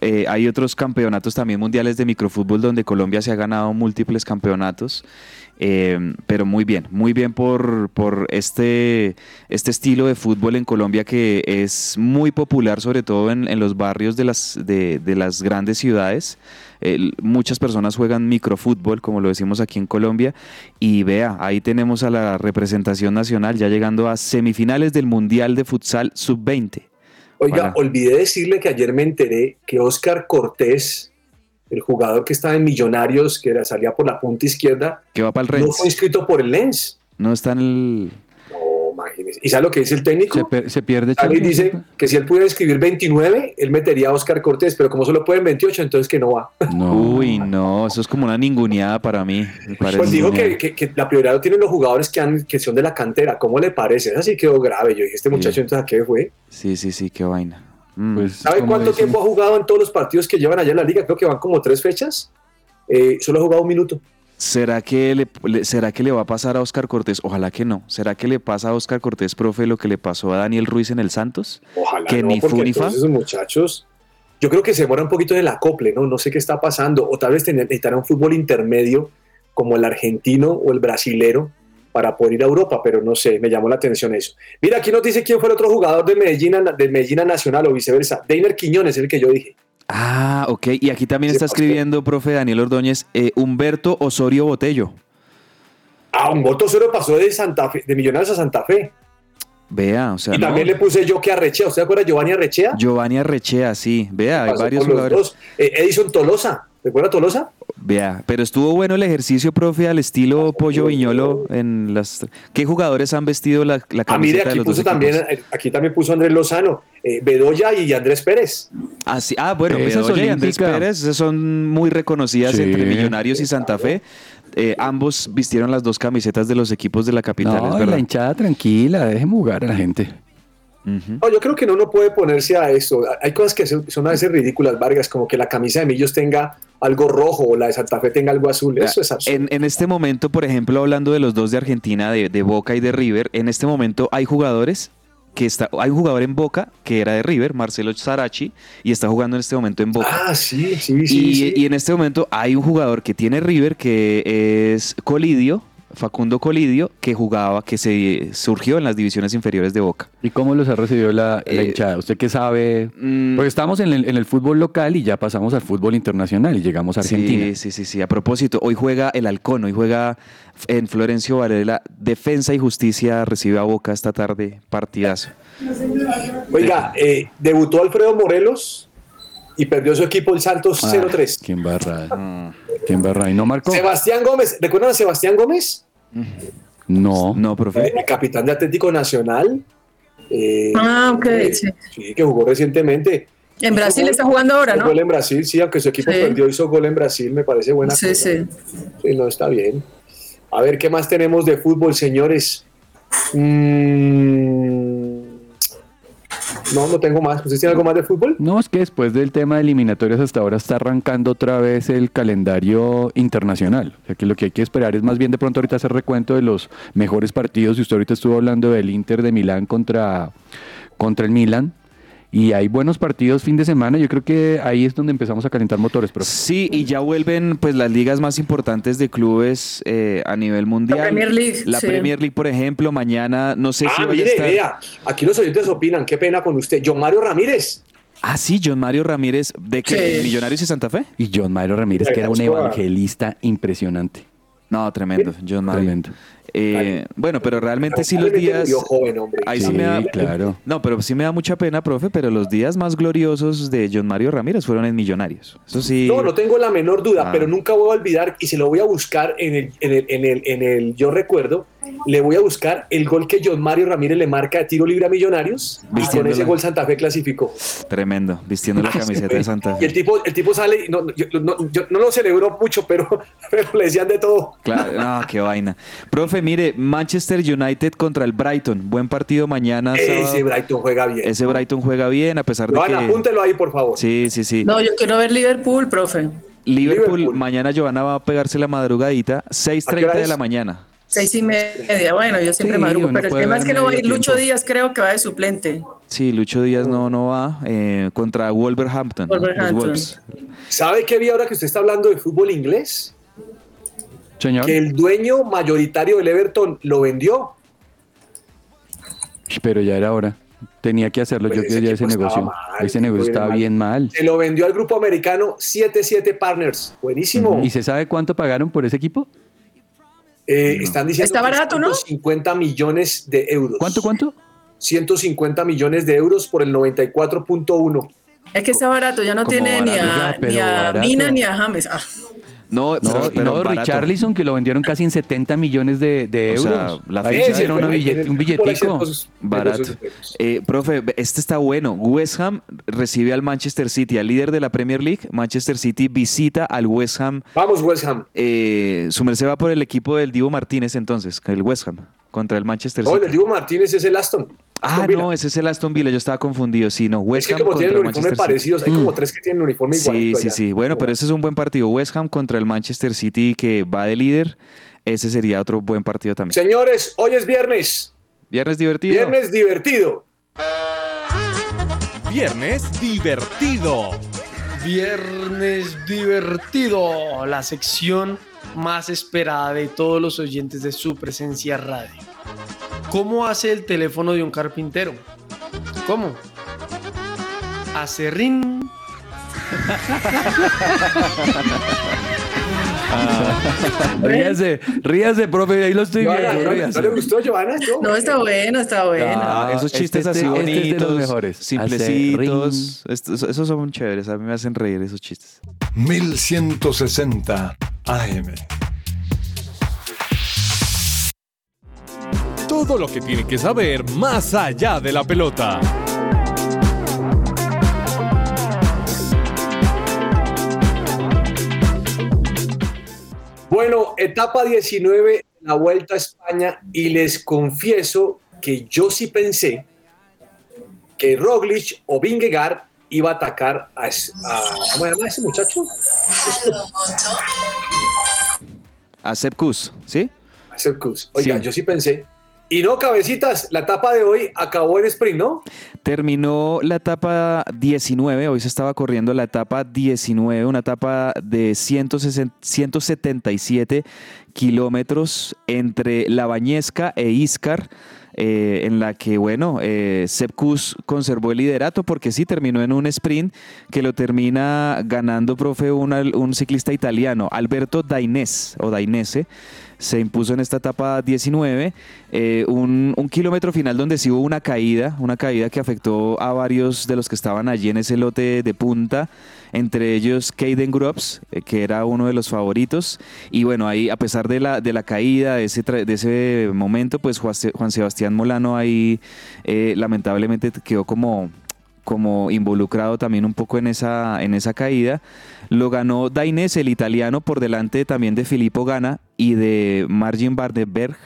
Eh, hay otros campeonatos también mundiales de microfútbol donde Colombia se ha ganado múltiples campeonatos. Eh, pero muy bien, muy bien por, por este, este estilo de fútbol en Colombia que es muy popular, sobre todo en, los barrios de las, de, las grandes ciudades. Muchas personas juegan microfútbol, como lo decimos aquí en Colombia, y vea, ahí tenemos a la representación nacional ya llegando a semifinales del Mundial de Futsal Sub-20. Oiga, Hola. olvidé decirle que ayer me enteré que Oscar Cortés, el jugador que estaba en Millonarios, que salía por la punta izquierda, Que va para el no fue inscrito por el Lens. No está en el... ¿Y sabe lo que dice el técnico? Se, per- se pierde. Sale y dice que si él pudiera escribir 29, él metería a Oscar Cortés, pero como solo pueden 28, entonces que no va. No. Uy, no, eso es como una ninguneada para mí. parece. Pues dijo que, que- que la prioridad lo tienen los jugadores que, han, que son de la cantera. ¿Cómo le parece? Eso sí quedó grave. Yo dije, este muchacho, entonces, ¿a qué fue? Sí, sí, sí, qué vaina. Mm. Pues, ¿Sabe cuánto dicen- tiempo ha jugado en todos los partidos que llevan allá en la liga? Creo que van como tres fechas. Eh, solo ha jugado un minuto. ¿Será que, le, ¿Será que le va a pasar a Oscar Cortés? Ojalá que no. ¿Será que le pasa a Oscar Cortés, profe, lo que le pasó a Daniel Ruiz en el Santos? Ojalá Que no, ni porque entonces esos muchachos, yo creo que se demora un poquito en el acople, ¿no? No sé qué está pasando. O tal vez necesitará un fútbol intermedio como el argentino o el brasilero para poder ir a Europa, pero no sé, me llamó la atención eso. Mira, aquí nos dice quién fue el otro jugador de Medellín, de Medellín Nacional o viceversa. Deiner Quiñones, el que yo dije. Ah, ok. Y aquí también Sí, está escribiendo, profe Daniel Ordóñez, eh, Humberto Osorio Botello. Ah, un voto solo pasó de Santa Fe, de Millonarios a Santa Fe. Vea, o sea, y no. también le puse yo que Arrechea. ¿Usted se acuerda de Giovanni Arrechea? Giovanni Arrechea, sí. Vea, hay varios jugadores. Eh, Edison Tolosa. ¿Recuerda Tolosa? Vea, pero estuvo bueno el ejercicio, profe, al estilo Pollo Viñolo en las... ¿Qué jugadores han vestido la, la Ah, mire, camiseta de aquí los dos puso también, equipos? eh, aquí también puso Andrés Lozano, eh, Bedoya y Andrés Pérez. Ah, sí. Ah, bueno, Bedoya y Andrés olímpica. Pérez esas son muy reconocidas Sí. entre Millonarios y Santa Fe. Eh, ambos vistieron las dos camisetas de los equipos de la capital, No, es verdad. la hinchada tranquila, dejen jugar a la gente. No, yo creo que no uno puede ponerse a eso. Hay cosas que son son a veces ridículas, Vargas, como que la camisa de Millos tenga algo rojo o la de Santa Fe tenga algo azul. Eso es absurdo. En, en este momento, por ejemplo, hablando de los dos de Argentina, de, de Boca y de River, en este momento hay jugadores que está, hay un jugador en Boca que era de River, Marcelo Sarachi, y está jugando en este momento en Boca. Ah, sí, sí, sí. y, sí. y en este momento hay un jugador que tiene River que es Colidio, Facundo Colidio, que jugaba, que se surgió en las divisiones inferiores de Boca. ¿Y cómo los ha recibido la, la Eh, hinchada? ¿Usted qué sabe? Mm, Porque estamos en el, en el fútbol local y ya pasamos al fútbol internacional y llegamos a Argentina. Sí, sí, sí, sí. A propósito, hoy juega el Halcón, hoy juega en Florencio Varela. Defensa y Justicia recibe a Boca esta tarde, partidazo. Oiga, eh, debutó Alfredo Morelos y perdió su equipo el Santos Ah, 0-3. ¿Quién barra? Mm. ¿Quién barra? ¿Y no marcó? Sebastián Gómez, ¿recuerdan a Sebastián Gómez? No. No, profe. El capitán de Atlético Nacional. eh, Ah, ok, eh, sí. sí, que jugó recientemente. En Hizo Brasil gol- está jugando ahora, hizo ¿no? Gol en Brasil, sí, aunque su equipo Sí. perdió, hizo gol en Brasil, me parece buena Sí, cosa. sí. Sí, no, está bien. A ver, ¿qué más tenemos de fútbol, señores? Mm, No, no tengo más. ¿Usted tiene algo más de fútbol? No, es que después del tema de eliminatorias hasta ahora está arrancando otra vez el calendario internacional. O sea que lo que hay que esperar es más bien de pronto ahorita hacer recuento de los mejores partidos. Y usted ahorita estuvo hablando del Inter de Milán contra, contra el Milan. Y hay buenos partidos fin de semana. Yo creo que ahí es donde empezamos a calentar motores, profe. Sí, y ya vuelven pues las ligas más importantes de clubes eh, a nivel mundial. Premier League, La sí. Premier League, por ejemplo, mañana no sé si Ah, vaya a mire, estar. vea. Aquí los oyentes opinan. Qué pena con usted. John Mario Ramírez. Ah, sí, John Mario Ramírez de que Sí. Millonarios y Santa Fe. Y John Mario Ramírez, que era un evangelista impresionante. No, tremendo, John Mario. Tremendo. Eh, bueno, pero realmente sí los días. joven, hombre. Ahí sí, Sí, me da. claro. No, pero sí me da mucha pena, profe, pero los días más gloriosos de John Mario Ramírez fueron en Millonarios. Eso sí. No, no tengo la menor duda, Ah. pero nunca voy a olvidar y se lo voy a buscar en el, en el, en el, en el yo recuerdo le voy a buscar el gol que John Mario Ramírez le marca de tiro libre a Millonarios. Y con ese gol Santa Fe clasificó. Tremendo, vistiendo la camiseta de Santa Y el Fe. tipo, el tipo sale, y no, yo, no, yo no lo celebró mucho, pero, pero le decían de todo. Claro, no, qué vaina. Profe, mire, Manchester United contra el Brighton. Buen partido mañana. Ese sábado. Brighton juega bien. Ese Brighton juega bien, a pesar de Joana, que. apúntelo ahí, por favor. Sí, sí, sí. No, yo quiero ver Liverpool, profe. Liverpool, Liverpool. mañana Giovanna va a pegarse la madrugadita, ¿A qué 6.30 hora de la mañana. Seis y media. Bueno, yo siempre Sí, madrugo, pero el tema es que no va a ir Lucho tiempo. Díaz, creo que va de suplente. Sí, Lucho Díaz no, no va eh, contra Wolverhampton. Wolverhampton. ¿Sabe qué vi ahora que usted está hablando de fútbol inglés? Señor. Que el dueño mayoritario del Everton lo vendió. Pero ya era hora. Tenía que hacerlo. Pues Yo ese quería ese negocio. mal, ese negocio estaba bien mal. Se lo vendió al grupo americano 77 Partners. Buenísimo. ¿Y se sabe cuánto pagaron por ese equipo? Eh, Están diciendo Está que barato, ¿no? 150 millones de euros. ¿Cuánto, cuánto? 150 millones de euros por el 94.1. Es que está barato, ya no tiene ni a, ya, ni a. Mina ni a James. Ah, No, No, pero, pero no. Richarlison, que lo vendieron casi en 70 millones de, de O sea, euros. la Ahí ficha- sí era una billete- un billetico. Barato. Eh, profe, este está bueno. West Ham recibe al Manchester City, al líder de la Premier League. Manchester City visita al West Ham. Vamos, West Ham. Eh, su merced va por el equipo del Divo Martínez entonces, el West Ham, contra el Manchester No, City. el Diego Martínez es el Aston. Ah, Villa. no, ese es el Aston Villa, yo estaba confundido. Sí, no, Es West que Ham como contra tienen el uniformes parecidos, hay como tres que tienen uniforme Sí, igualito sí, allá. sí. Bueno, pero ese es un buen partido. West Ham contra el Manchester City que va de líder. Ese sería otro buen partido también. Señores, hoy es viernes. Viernes divertido. Viernes divertido. Viernes divertido. Viernes divertido, la sección más esperada de todos los oyentes de su presencia radio. ¿Cómo hace el teléfono de un carpintero? ¿Cómo? Hace rin. Ríase, ríase, profe. Ahí lo estoy Joana, viendo. ¿no, le- ríase. ¿no le gustó, Joana? ¿No? No, está bueno, está bueno. Ah, esos este- chistes este- así este es de bonitos, los mejores. simplecitos. Estos- esos son chéveres, a mí me hacen reír esos chistes. 1160 AM. Todo lo que tiene que saber más allá de la pelota. Bueno, etapa 19, de la Vuelta a España, y les confieso que yo sí pensé que Roglic o Vingegaard iba a atacar a, a- ¿cómo se llama ese muchacho? A Sepp Kuss, ¿sí? A Sepp Kuss. Oiga, Sí. yo sí pensé. Y no, cabecitas, la etapa de hoy acabó en sprint, ¿no? Terminó la etapa 19, hoy se estaba corriendo la etapa 19, una etapa de 160 177 kilómetros entre La Bañesca e Iscar, eh, en la que, bueno, eh, Sepp Kuss conservó el liderato porque sí terminó en un sprint que lo termina ganando, profe, un, un ciclista italiano, Alberto Dainese, o Dainese, se impuso en esta etapa 19, eh, un, un kilómetro final donde sí hubo una caída, una caída que afectó a varios de los que estaban allí en ese lote de punta, entre ellos Caden Grubbs, eh, que era uno de los favoritos, y bueno, ahí a pesar de la, de la caída, de ese, de ese momento, pues Juan Sebastián Molano ahí eh, lamentablemente quedó como como involucrado también un poco en esa, en esa caída. Lo ganó Dainese, el italiano, por delante también de Filippo Gana y de Margin Bardenberg.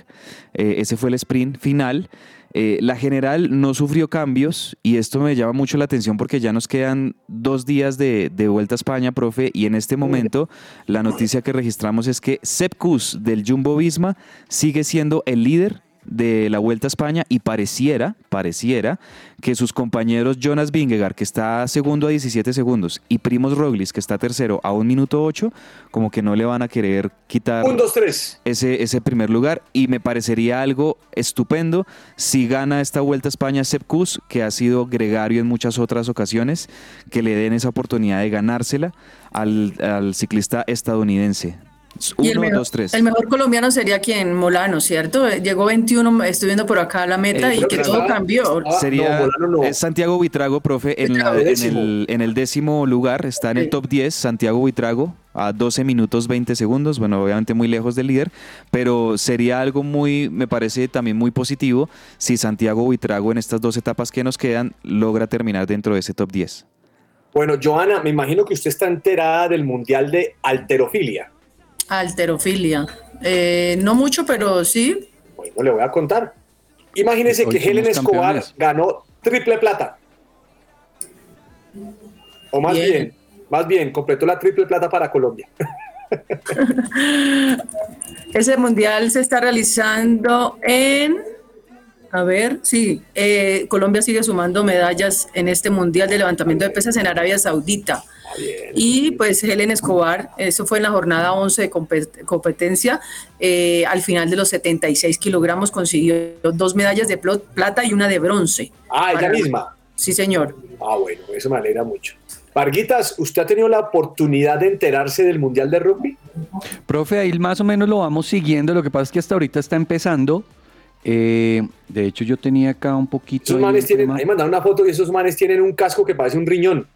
Eh, ese fue el sprint final. Eh, la general no sufrió cambios y esto me llama mucho la atención porque ya nos quedan dos días de, vuelta a España, profe, y en este momento la noticia que registramos es que Sepp Kuss del Jumbo Visma sigue siendo el líder de la Vuelta a España y pareciera, pareciera que sus compañeros Jonas Vingegaard, que está segundo a 17 segundos, y Primos Roglic, que está tercero a un minuto 8, como que no le van a querer quitar Un, dos, tres. ese, ese primer lugar y me parecería algo estupendo si gana esta Vuelta a España Sepp Kuss, que ha sido gregario en muchas otras ocasiones, que le den esa oportunidad de ganársela al, al ciclista estadounidense. Y el Uno, mejor, dos, tres. el mejor colombiano sería quien Molano, ¿cierto? Llegó 21, estoy viendo por acá la meta Eh, y que que todo estaba- cambió. estaba- Sería no, Molano no. es Santiago Vitrago, profe, en, la- el, en el décimo lugar, está en el top 10, Santiago Vitrago, a 12 minutos 20 segundos, bueno, obviamente muy lejos del líder, pero sería algo muy, me parece también muy positivo si Santiago Buitrago en estas dos etapas que nos quedan logra terminar dentro de ese top 10. Bueno, Joana, me imagino que usted está enterada del Mundial de Alterofilia. Alterofilia. Eh, no mucho, pero sí. Bueno, le voy a contar. Imagínese Hoy que Helen Escobar campeones. ganó triple plata. O más Bien. bien. más bien, completó la triple plata para Colombia. Ese mundial se está realizando en. A ver, sí, eh, Colombia sigue sumando medallas en este mundial de levantamiento de pesas en Arabia Saudita. Y pues Helen Escobar, eso fue en la jornada 11 de compet- competencia, eh, al final de los 76 kilogramos consiguió dos medallas de plata y una de bronce. Ah, ella Para- misma. Sí, señor. Ah, bueno, eso me alegra mucho. Varguitas, ¿usted ha tenido la oportunidad de enterarse del Mundial de Rugby? Profe, ahí más o menos lo vamos siguiendo. Lo que pasa es que hasta ahorita está empezando. Eh, de hecho, yo tenía acá un poquito. Esos manes tienen, ahí mandaron una foto y esos manes tienen un casco que parece un riñón.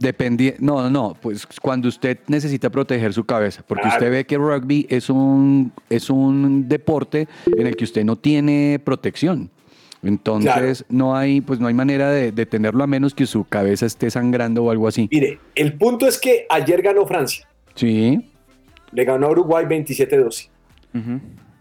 Dependi- no, no, pues cuando usted necesita proteger su cabeza, porque Claro. usted ve que rugby es un, es un deporte en el que usted no tiene protección. Entonces no hay, pues no hay manera de, de tenerlo a menos que su cabeza esté sangrando o algo así. Mire, el punto es que ayer ganó Francia. Sí. Le ganó a Uruguay 27-12.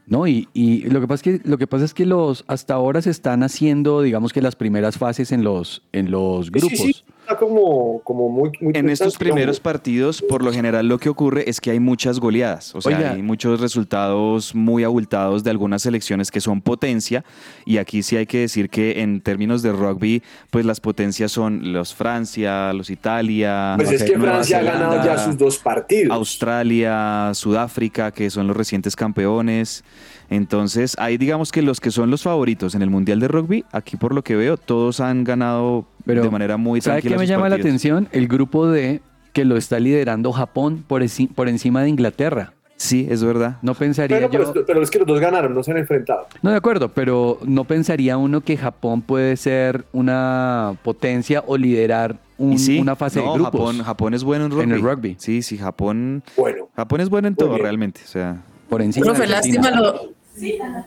No, y, y lo que pasa es que lo que pasa es que los hasta ahora se están haciendo, digamos que las primeras fases en los en los Sí, grupos. sí, sí, está como, como muy, muy En estos primeros partidos, por lo general lo que ocurre es que hay muchas goleadas, o sea, Oiga. hay muchos resultados muy abultados de algunas selecciones que son potencia y aquí sí hay que decir que en términos de rugby, pues las potencias son los Francia, los Italia, Pues es que Nueva Francia ha ganado ya sus dos partidos. Australia, Sudáfrica, que son los recientes campeones. Entonces, ahí digamos que los que son los favoritos en el Mundial de Rugby, aquí por lo que veo, todos han ganado Pero, de manera muy ¿Sabe tranquila. qué me llama la atención? El grupo D que lo está liderando Japón por, por encima de Inglaterra. Sí, es verdad. No pensaría Pero, pero, yo. es- pero es que los dos ganaron, no se han enfrentado. No, de acuerdo, pero no pensaría uno que Japón puede ser una potencia o liderar un- Y sí, una fase no, de grupos. Japón, Japón es bueno en rugby. En el rugby. Sí, sí, Japón, Bueno, Japón es bueno en todo realmente. O sea, Por encima Profe, de lástima lo.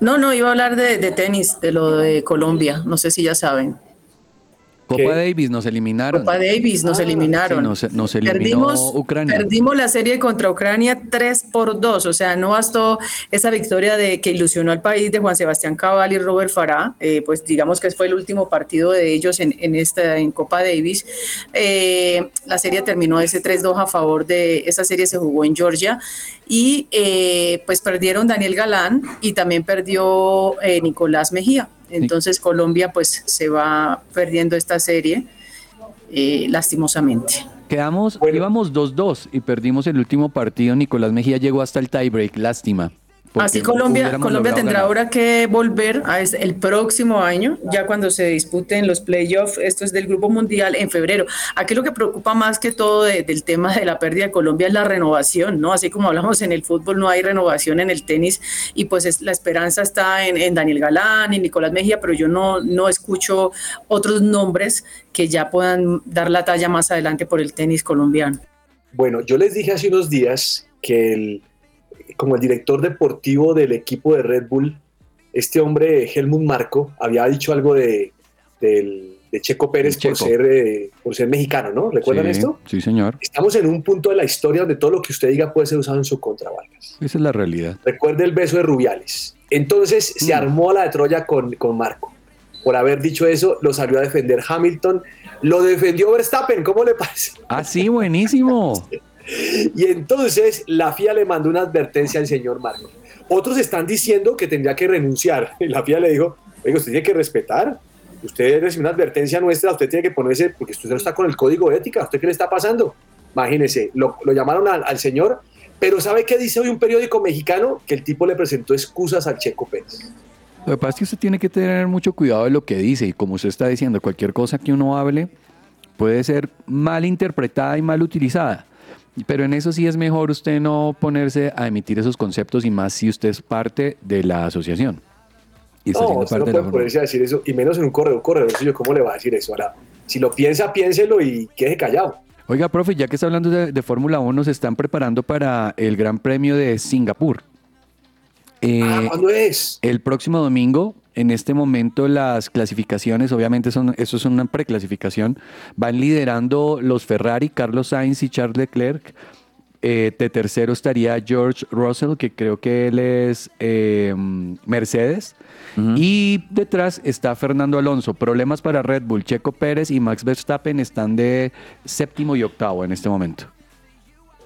No, no, iba a hablar de, de tenis, de lo de Colombia. No sé si ya saben. Copa. Davis nos eliminaron. Copa Davis nos Ah, eliminaron. sí, nos- nos eliminó perdimos, Ucrania. Perdimos la serie contra Ucrania 3 por 2. O sea, no bastó esa victoria de que ilusionó al país de Juan Sebastián Cabal y Robert Farah. eh, pues digamos que fue el último partido de ellos en, en esta en Copa Davis. Eh, la serie terminó ese 3-2 a favor de esa serie se jugó en Georgia y eh, pues perdieron Daniel Galán y también perdió eh, Nicolás Mejía. Entonces Colombia pues se va perdiendo esta serie eh, lastimosamente. Quedamos, Bueno. íbamos 2-2 y perdimos el último partido. Nicolás Mejía llegó hasta el tiebreak, lástima. Porque Así Colombia, Colombia tendrá ganar. ahora que volver a es- el próximo año, ya cuando se disputen los playoffs, esto es del Grupo Mundial en febrero. Aquí lo que preocupa más que todo de- del tema de la pérdida de Colombia es la renovación, ¿no? Así como hablamos en el fútbol, no hay renovación en el tenis y pues es, la esperanza está en, en Daniel Galán y Nicolás Mejía, pero yo no, no escucho otros nombres que ya puedan dar la talla más adelante por el tenis colombiano. bueno, yo les dije hace unos días que el, como el director deportivo del equipo de Red Bull, este hombre Helmut Marco había dicho algo de, Checo Pérez por ser, eh, por ser mexicano, ¿no? ¿Recuerdan Sí, esto? Sí, señor. Estamos en un punto de la historia donde todo lo que usted diga puede ser usado en su contra, Vargas. Esa es la realidad. Recuerde el beso de Rubiales. Entonces se Mm. armó la de Troya con, con Marco. Por haber dicho eso, lo salió a defender Hamilton. Lo defendió Verstappen, ¿cómo le parece? Ah, sí, buenísimo. Y entonces la FIA le mandó una advertencia al señor Marco. Otros están diciendo que tendría que renunciar. Y la FIA le dijo, oiga, usted tiene que respetar. Usted recibe una advertencia nuestra, usted tiene que ponerse, porque usted no está con el código de ética. ¿Usted qué le está pasando? Imagínese, lo, llamaron al, al señor, pero ¿sabe qué dice hoy un periódico mexicano? Que el tipo le presentó excusas al Checo Pérez. Lo que pasa es que usted tiene que tener mucho cuidado de lo que dice y como usted está diciendo, cualquier cosa que uno hable puede ser mal interpretada y mal utilizada. Pero en eso sí es mejor usted no ponerse a emitir esos conceptos y más si usted es parte de la asociación. Y está No, usted no puede ponerse a decir eso, y menos en un corredor, corredor suyo, ¿cómo le va a decir eso? Ahora, si lo piensa, piénselo y quede callado. Oiga, profe, ya que está hablando de, de Fórmula 1, se están preparando para el Gran Premio de Singapur. Eh, Ah, ¿Cuándo es? el próximo domingo, en este momento las clasificaciones, obviamente son, eso es una preclasificación, van liderando los Ferrari, Carlos Sainz y Charles Leclerc. Eh, de tercero estaría George Russell, que creo que él es eh, Mercedes. Y detrás está Fernando Alonso. Problemas para Red Bull. Checo Pérez y Max Verstappen están de séptimo y octavo en este momento.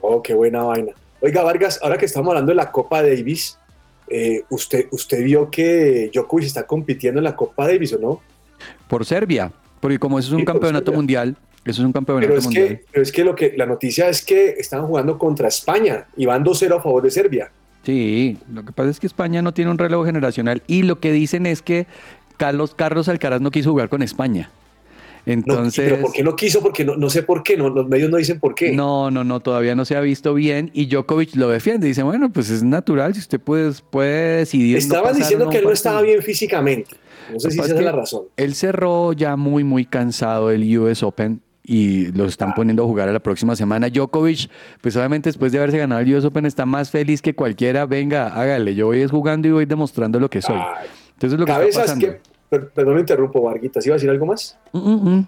Oh, qué buena vaina. Oiga, Vargas, ahora que estamos hablando de la Copa Davis, eh, usted, usted vio que Djokovic está compitiendo en la Copa Davis, ¿o no? Por Serbia, porque como eso es un Sí, campeonato Serbia. mundial, eso es un campeonato Pero es, mundial. que, pero es que lo que la noticia es que están jugando contra España y van 2-0 a favor de Serbia. Sí, lo que pasa es que España no tiene un relevo generacional y lo que dicen es que Carlos, Carlos Alcaraz no quiso jugar con España. No, Entonces, pero ¿por qué no quiso? Porque no, no sé por qué, no, los medios no dicen por qué. no, no, no, todavía no se ha visto bien y Djokovic lo defiende. Dice, bueno, pues es natural, si usted puede, puede decidir. pasar diciendo que él no estaba bien físicamente. No sé si esa es la razón. Él cerró ya muy, muy cansado el US Open y lo están poniendo a jugar a la próxima semana. Djokovic, pues obviamente después de haberse ganado el US Open, está más feliz que cualquiera. Venga, hágale, yo voy jugando y voy demostrando lo que soy. Entonces lo que está Cabezas, pasando. que, perdón, me interrumpo, Varguitas, ¿iba a decir algo más? Mm.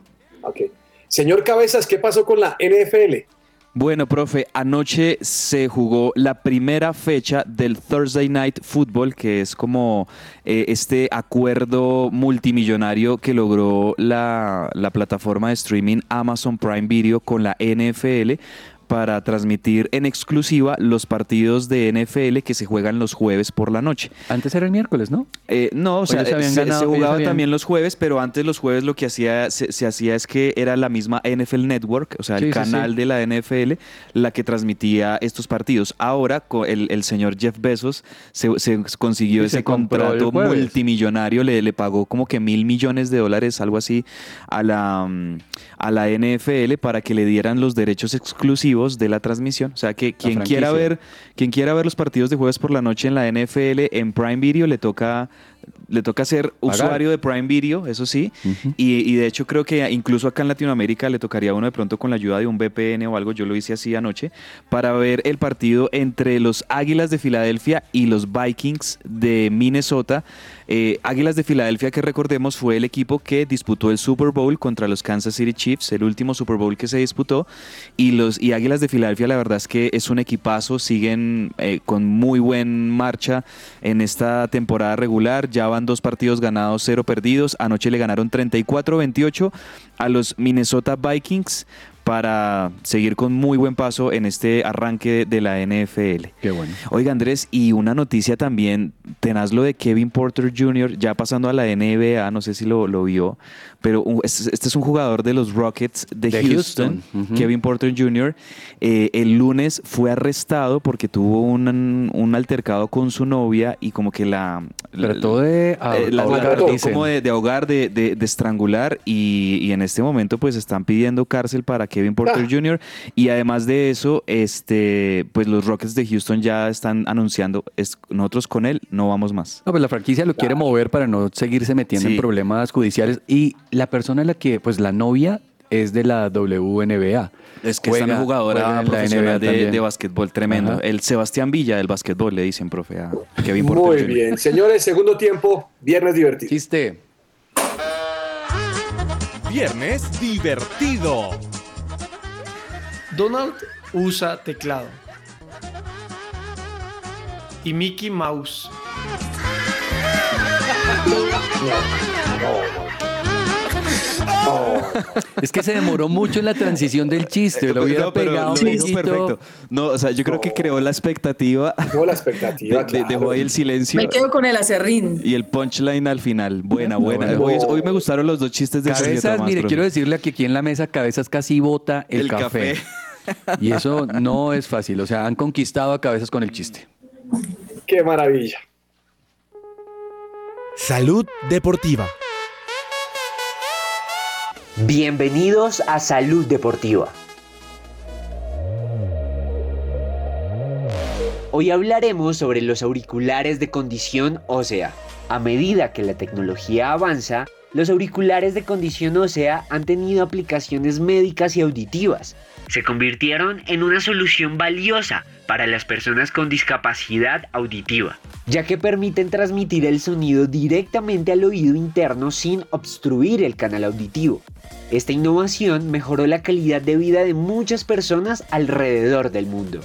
Ok. Señor Cabezas, ¿qué pasó con la NFL? Bueno, profe, anoche se jugó la primera fecha del Thursday Night Football, que es como eh, este acuerdo multimillonario que logró la, la plataforma de streaming Amazon Prime Video con la NFL para transmitir en exclusiva los partidos de NFL que se juegan los jueves por la noche. Antes era el miércoles, ¿no? Eh, no, o sea, ellos habían se, ganado, se jugaba habían- también los jueves, pero antes los jueves lo que hacía se, se hacía es que era la misma NFL Network, o sea, Sí, el canal sí. de la NFL, la que transmitía estos partidos. Ahora el, el señor Jeff Bezos se, se consiguió ese contrato multimillonario, le, le pagó como que mil millones de dólares, algo así, a la, a la NFL para que le dieran los derechos exclusivos de la transmisión. O sea, que quien quiera ver quien quiera ver los partidos de jueves por la noche en la NFL en Prime Video le toca le toca ser Pagar. usuario de Prime Video, eso sí. y, y de hecho creo que incluso acá en Latinoamérica le tocaría a uno de pronto con la ayuda de un VPN o algo, yo lo hice así anoche, para ver el partido entre los Águilas de Filadelfia y los Vikings de Minnesota. Eh, Águilas de Filadelfia, que recordemos, fue el equipo que disputó el Super Bowl contra los Kansas City Chiefs, el último Super Bowl que se disputó. Y los y Águilas de Filadelfia, la verdad es que es un equipazo, siguen eh, con muy buen marcha en esta temporada regular. Ya van dos partidos ganados, cero perdidos. Anoche le ganaron 34-28 a los Minnesota Vikings para seguir con muy buen paso en este arranque de la NFL. Qué bueno. Oiga Andrés, y una noticia también, tenaz lo de Kevin Porter Jr., ya pasando a la NBA, no sé si lo, lo vio, pero este, es un jugador de los Rockets de, De Houston. Kevin Porter Jr., eh, el lunes fue arrestado porque tuvo un, un altercado con su novia y como que la... la- Trató de eh, la- ahogar, como de, de ahogar, de, estrangular y, y en este momento pues están pidiendo cárcel para Kevin Porter Ah. Jr. y además de eso, este, pues los Rockets de Houston ya están anunciando, es, nosotros con él no vamos más. No, pues la franquicia lo quiere mover para no seguirse metiendo Sí. en problemas judiciales. Y la persona a la que, pues la novia es de la WNBA. Es que Juega- es una jugadora en profesional NBA de, de básquetbol tremendo. Ajá. El Sebastián Villa del básquetbol, le dicen, profe, a Kevin Porter Muy Jr. bien. Señores, segundo tiempo, viernes divertido. Chiste. Viernes divertido. Donald usa teclado. Y Mickey Mouse. Es que se demoró mucho en la transición del chiste. Lo hubiera No, pegado lo un perfecto. No, o sea, yo creo que creó la expectativa. Tuvo la expectativa, de- de- claro. Dejó ahí el silencio. Me quedo con el acerrín. Y el punchline al final. Buena, buena. Hoy, hoy me gustaron los dos chistes de Sergio Cabezas, Tomás, mire, profe. quiero decirle que aquí en la mesa Cabezas casi bota el, El café. café. Y eso no es fácil. O sea, han conquistado a Cabezas con el chiste. Qué maravilla. Salud deportiva. Bienvenidos a Salud Deportiva. Hoy hablaremos sobre los auriculares de condición ósea. A medida que la tecnología avanza, los auriculares de condición ósea han tenido aplicaciones médicas y auditivas. Se convirtieron en una solución valiosa para las personas con discapacidad auditiva, ya que permiten transmitir el sonido directamente al oído interno sin obstruir el canal auditivo. Esta innovación mejoró la calidad de vida de muchas personas alrededor del mundo.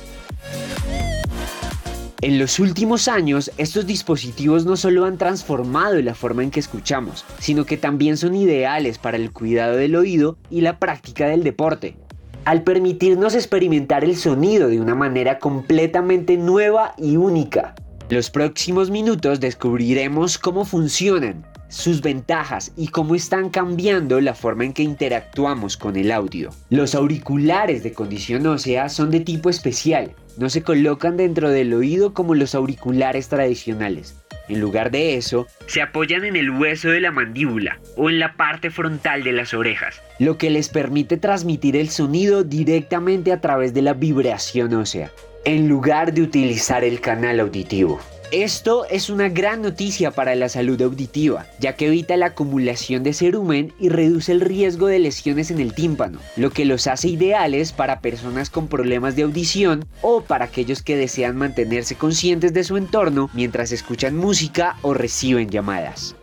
En los últimos años, estos dispositivos no solo han transformado la forma en que escuchamos, sino que también son ideales para el cuidado del oído y la práctica del deporte, al permitirnos experimentar el sonido de una manera completamente nueva y única. Los próximos minutos descubriremos cómo funcionan, sus ventajas y cómo están cambiando la forma en que interactuamos con el audio. Los auriculares de condición ósea son de tipo especial, no se colocan dentro del oído como los auriculares tradicionales. En lugar de eso, se apoyan en el hueso de la mandíbula o en la parte frontal de las orejas, lo que les permite transmitir el sonido directamente a través de la vibración ósea, en lugar de utilizar el canal auditivo. Esto es una gran noticia para la salud auditiva, ya que evita la acumulación de cerumen y reduce el riesgo de lesiones en el tímpano, lo que los hace ideales para personas con problemas de audición o para aquellos que desean mantenerse conscientes de su entorno mientras escuchan música o reciben llamadas.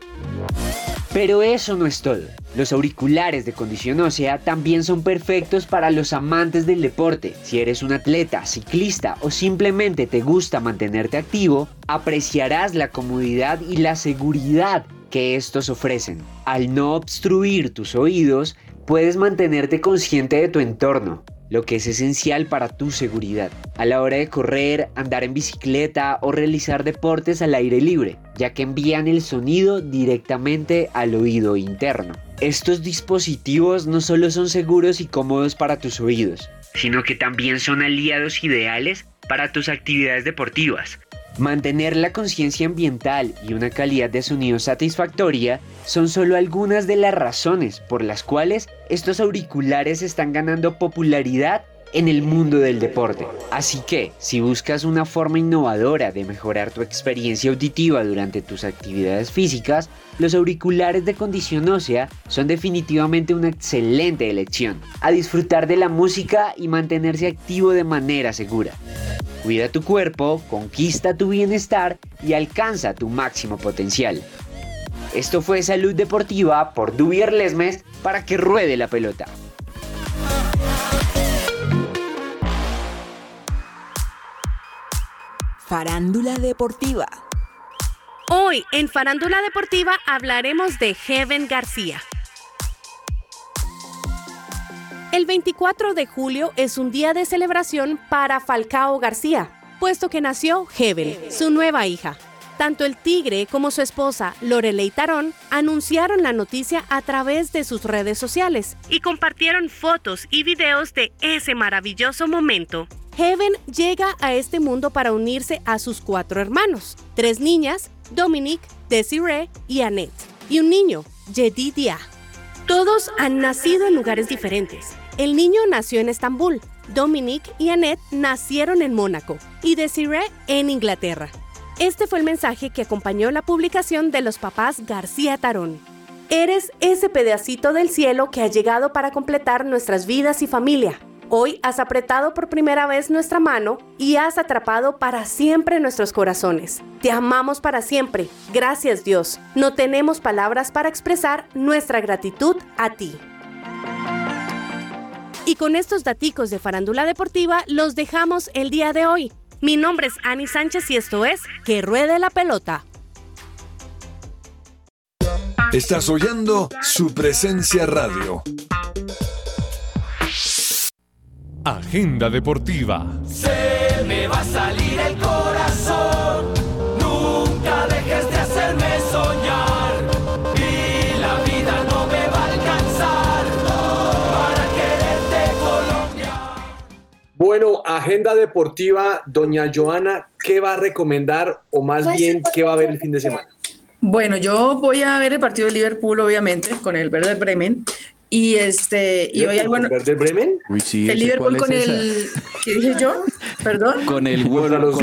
Pero eso no es todo. Los auriculares de condición ósea también son perfectos para los amantes del deporte. Si eres un atleta, ciclista o simplemente te gusta mantenerte activo, apreciarás la comodidad y la seguridad que estos ofrecen. Al no obstruir tus oídos, puedes mantenerte consciente de tu entorno, lo que es esencial para tu seguridad a la hora de correr, andar en bicicleta o realizar deportes al aire libre, ya que envían el sonido directamente al oído interno. Estos dispositivos no solo son seguros y cómodos para tus oídos, sino que también son aliados ideales para tus actividades deportivas, Mantener la conciencia ambiental y una calidad de sonido satisfactoria son solo algunas de las razones por las cuales estos auriculares están ganando popularidad en el mundo del deporte. Así que, si buscas una forma innovadora de mejorar tu experiencia auditiva durante tus actividades físicas, los auriculares de condición ósea son definitivamente una excelente elección. A disfrutar de la música y mantenerse activo de manera segura. Cuida tu cuerpo, conquista tu bienestar y alcanza tu máximo potencial. Esto fue Salud Deportiva por Dubier Lesmes para que ruede la pelota. Farándula Deportiva. Hoy en Farándula Deportiva hablaremos de Heaven García. El 24 de julio es un día de celebración para Falcao García, puesto que nació Heaven, su nueva hija. Tanto el Tigre como su esposa Lorelei Tarón anunciaron la noticia a través de sus redes sociales y compartieron fotos y videos de ese maravilloso momento. Heaven llega a este mundo para unirse a sus cuatro hermanos, tres niñas, Dominique, Desiree y Annette, y un niño, Jedidia. Todos han nacido en lugares diferentes. El niño nació en Estambul, Dominique y Annette nacieron en Mónaco y Desiree en Inglaterra. Este fue el mensaje que acompañó la publicación de los papás García Tarón. Eres ese pedacito del cielo que ha llegado para completar nuestras vidas y familia. Hoy has apretado por primera vez nuestra mano y has atrapado para siempre nuestros corazones. Te amamos para siempre. Gracias Dios. No tenemos palabras para expresar nuestra gratitud a ti. Y con estos daticos de farándula deportiva los dejamos el día de hoy. Mi nombre es Ani Sánchez y esto es Que Ruede la Pelota. Estás oyendo su presencia radio. Agenda deportiva. Se me va a salir el corazón. Nunca dejes de hacerme soñar. Y la vida no me va a alcanzar para quererte Colombia. Bueno, agenda deportiva, doña Joana, ¿qué va a recomendar o más bien qué va a ver el fin de semana? Bueno, yo voy a ver el partido de Liverpool, obviamente, con el Werder Bremen. Y este, y hoy hay bueno. ¿Werder Bremen? Uy, sí, El ¿ese Liverpool con es el. ¿Qué dije yo? ¿Perdón? Con el Wolverhampton.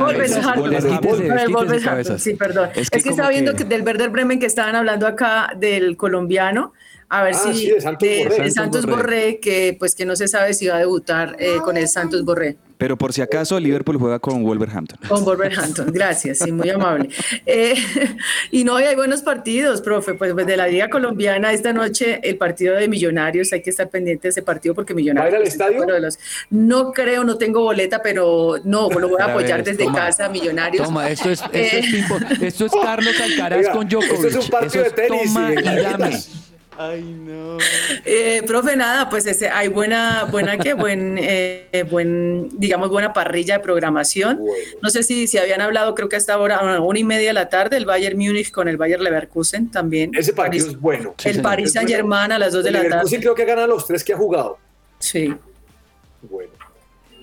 Sí, perdón. Es Es que que, como estaba viendo que- que del Werder Bremen que estaban hablando acá del colombiano. A ver Ah, si sí, de Santos Borré. de Santos Borré. Borré, que pues que no se sabe si va a debutar eh, con el Santos Borré. Pero por si acaso, Liverpool juega con Wolverhampton. Con Wolverhampton, gracias, sí, muy amable. Eh, y no, y hay buenos partidos, profe, pues de la Liga Colombiana esta noche el partido de Millonarios, hay que estar pendiente de ese partido porque Millonarios... ¿Va a ir al pues, estadio? uno de los- no creo, no tengo boleta, pero no, lo voy a A apoyar ver, desde toma. casa, Millonarios. Toma, esto es, esto Eh, es, tipo- esto es Carlos Alcaraz Oiga, con Djokovic. esto es un partido de tenis Toma y y dame. Ay, no. Eh, profe, nada, pues ese, hay buena, buena que buen, eh, buen, digamos, buena parrilla de programación. No sé si, si habían hablado, creo que hasta ahora, a una y media de la tarde, el Bayern Múnich con el Bayern Leverkusen también. Ese partido París- es bueno. el Paris Saint Germain a las 2 de El la Leverkusen tarde. creo que gana los tres que ha jugado. Sí. Bueno.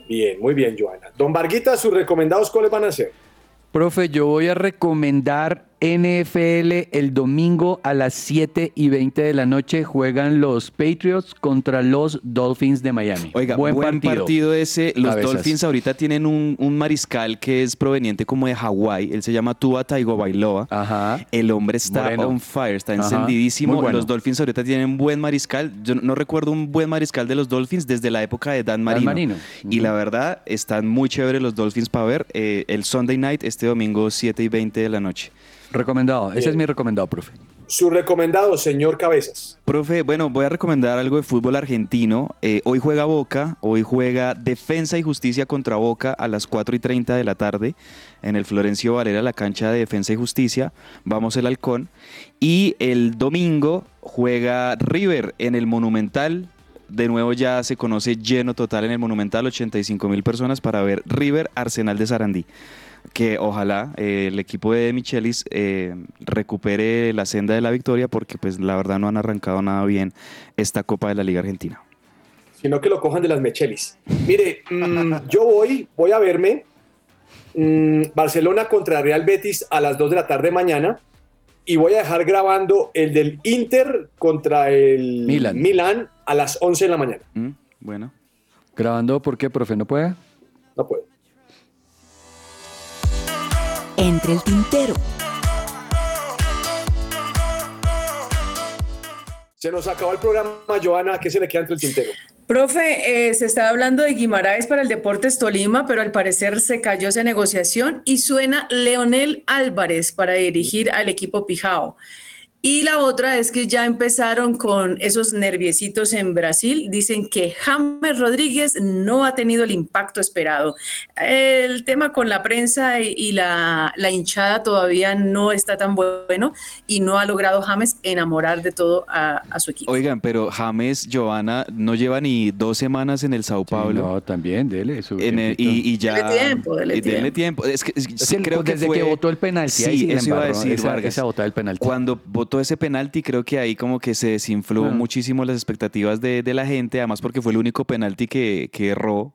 Bien, muy bien, Joana. Don Varguita, sus recomendados, ¿cuáles van a ser? Profe, yo voy a recomendar NFL el domingo a las 7 y 20 de la noche. Juegan los Patriots contra los Dolphins de Miami. Oiga, buen, buen, partido. partido. ese. Los Cabezas. Dolphins ahorita tienen un, un mariscal que es proveniente como de Hawái. Él se llama Tua Tagovailoa. Ajá. El hombre está on fire, está Ajá, encendidísimo. bueno. Los Dolphins ahorita tienen buen mariscal. Yo no- recuerdo un buen mariscal de los Dolphins desde la época de Dan Marino. Marino. Y la verdad, están muy chéveres los Dolphins para ver eh, el Sunday night este domingo 7 y 20 de la noche. Recomendado. Ese Bien. es mi recomendado, profe. Su recomendado, señor Cabezas. Profe, bueno, voy a recomendar algo de fútbol argentino. Eh, hoy juega Boca, hoy juega Defensa y Justicia contra Boca a las 4 y 30 de la tarde en el Florencio Valera, la cancha de Defensa y Justicia. Vamos el Halcón. Y el domingo juega River en el Monumental. De nuevo ya se conoce lleno total en el Monumental, 85 mil personas para ver River Arsenal de Sarandí. Que ojalá eh, el equipo de Michelis eh, recupere la senda de la victoria porque pues la verdad no han arrancado nada bien esta Copa de la Liga Argentina. Sino que lo cojan de las Mechelis. Mire, mm, yo voy, voy a verme mm, Barcelona contra Real Betis a las 2 de la tarde mañana y voy a dejar grabando el del Inter contra el Milan. Milan a las 11 de la mañana. ¿Mm? Bueno. ¿Grabando por qué, profe? ¿No puede? No puedo. Entre el tintero. Se nos acabó el programa, Joana. ¿Qué se le queda entre el tintero? Profe, eh, se estaba hablando de Guimaraes para el Deportes Tolima, pero al parecer se cayó esa negociación y suena Leonel Álvarez para dirigir al equipo Pijao. Y la otra es que ya empezaron con esos nerviecitos en Brasil. Dicen que James Rodríguez no ha tenido el impacto esperado. El tema con la prensa y, y la, la hinchada todavía no está tan bueno y no ha logrado James enamorar de todo a, a su equipo. Oigan, pero James, Giovanna, no lleva ni dos semanas en el Sao Paulo. No, también, dele. su En el- y, y ya. Dele tiempo, dele y tiempo. Es que, es- Es sí, creo que desde fue- que votó el penalti, Sí, sí eso iba a decir esa- Vargas. esa botada del penalti. Cuando votó ese penalti, creo que ahí como que se desinfló Ah. muchísimo las expectativas de, de la gente, además porque fue el único penalti que, que erró.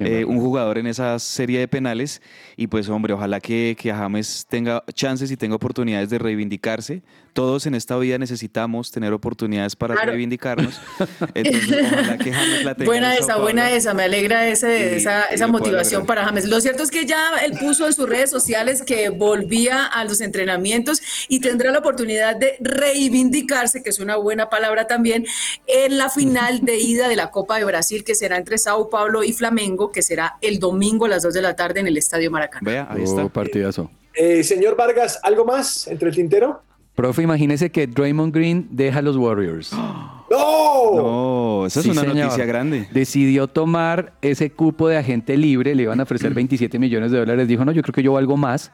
Eh, un jugador en esa serie de penales y pues hombre, ojalá que, que James tenga chances y tenga oportunidades de reivindicarse. Todos en esta vida necesitamos tener oportunidades para Claro. reivindicarnos. Entonces, ojalá que James la tenga. Buena esa, Paulo. buena esa, me alegra ese- Y- esa, y esa motivación para James. Lo cierto es que ya él puso en sus redes sociales que volvía a los entrenamientos y tendrá la oportunidad de reivindicarse, que es una buena palabra también, en la final de ida de la Copa de Brasil, que será entre Sao Paulo y Flamengo, que será el domingo a las 2 de la tarde en el Estadio Maracaná. Vea, ahí Oh, está. partidazo. Eh, señor Vargas, ¿algo más entre el tintero? Profe, imagínese que Draymond Green deja a los Warriors. ¡No! No, esa es Sí, una señor. noticia grande. Decidió tomar ese cupo de agente libre, le iban a ofrecer 27 millones de dólares. Dijo, no, yo creo que yo valgo más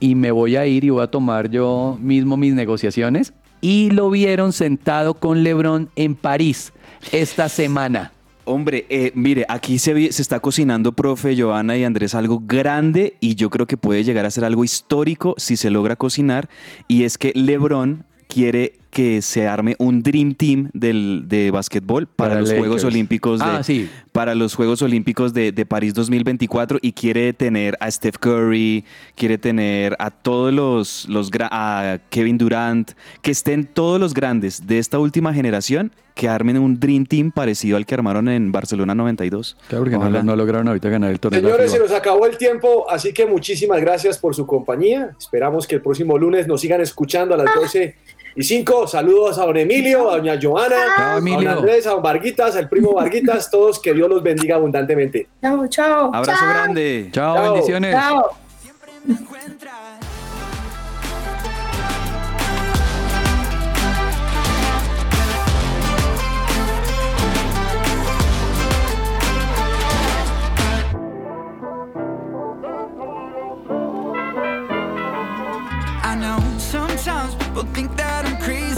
y me voy a ir y voy a tomar yo mismo mis negociaciones. Y lo vieron sentado con LeBron en París esta semana. Hombre, eh, mire, aquí se, se está cocinando, profe Joana y Andrés, algo grande y yo creo que puede llegar a ser algo histórico si se logra cocinar. Y es que LeBron quiere que se arme un Dream Team del, de básquetbol para, Para los Lakers. Juegos Olímpicos de, Ah, sí. para los Juegos Olímpicos de, de París 2024 y quiere tener a Steph Curry, quiere tener a todos los, los a Kevin Durant, que estén todos los grandes de esta última generación que armen un Dream Team parecido al que armaron en Barcelona 92. Claro, porque no, lograron ahorita ganar el torneo. Señores, se nos acabó el tiempo, así que muchísimas gracias por su compañía. Esperamos que el próximo lunes nos sigan escuchando a las 12 y 5. Saludos a don Emilio, a doña Joana, Chao, a don. Andrés, a don Varguitas, al primo Varguitas, todos que Dios los bendiga abundantemente. Chao, chao. Abrazo grande. Chao, Chao. bendiciones. Chao. People think that I'm crazy.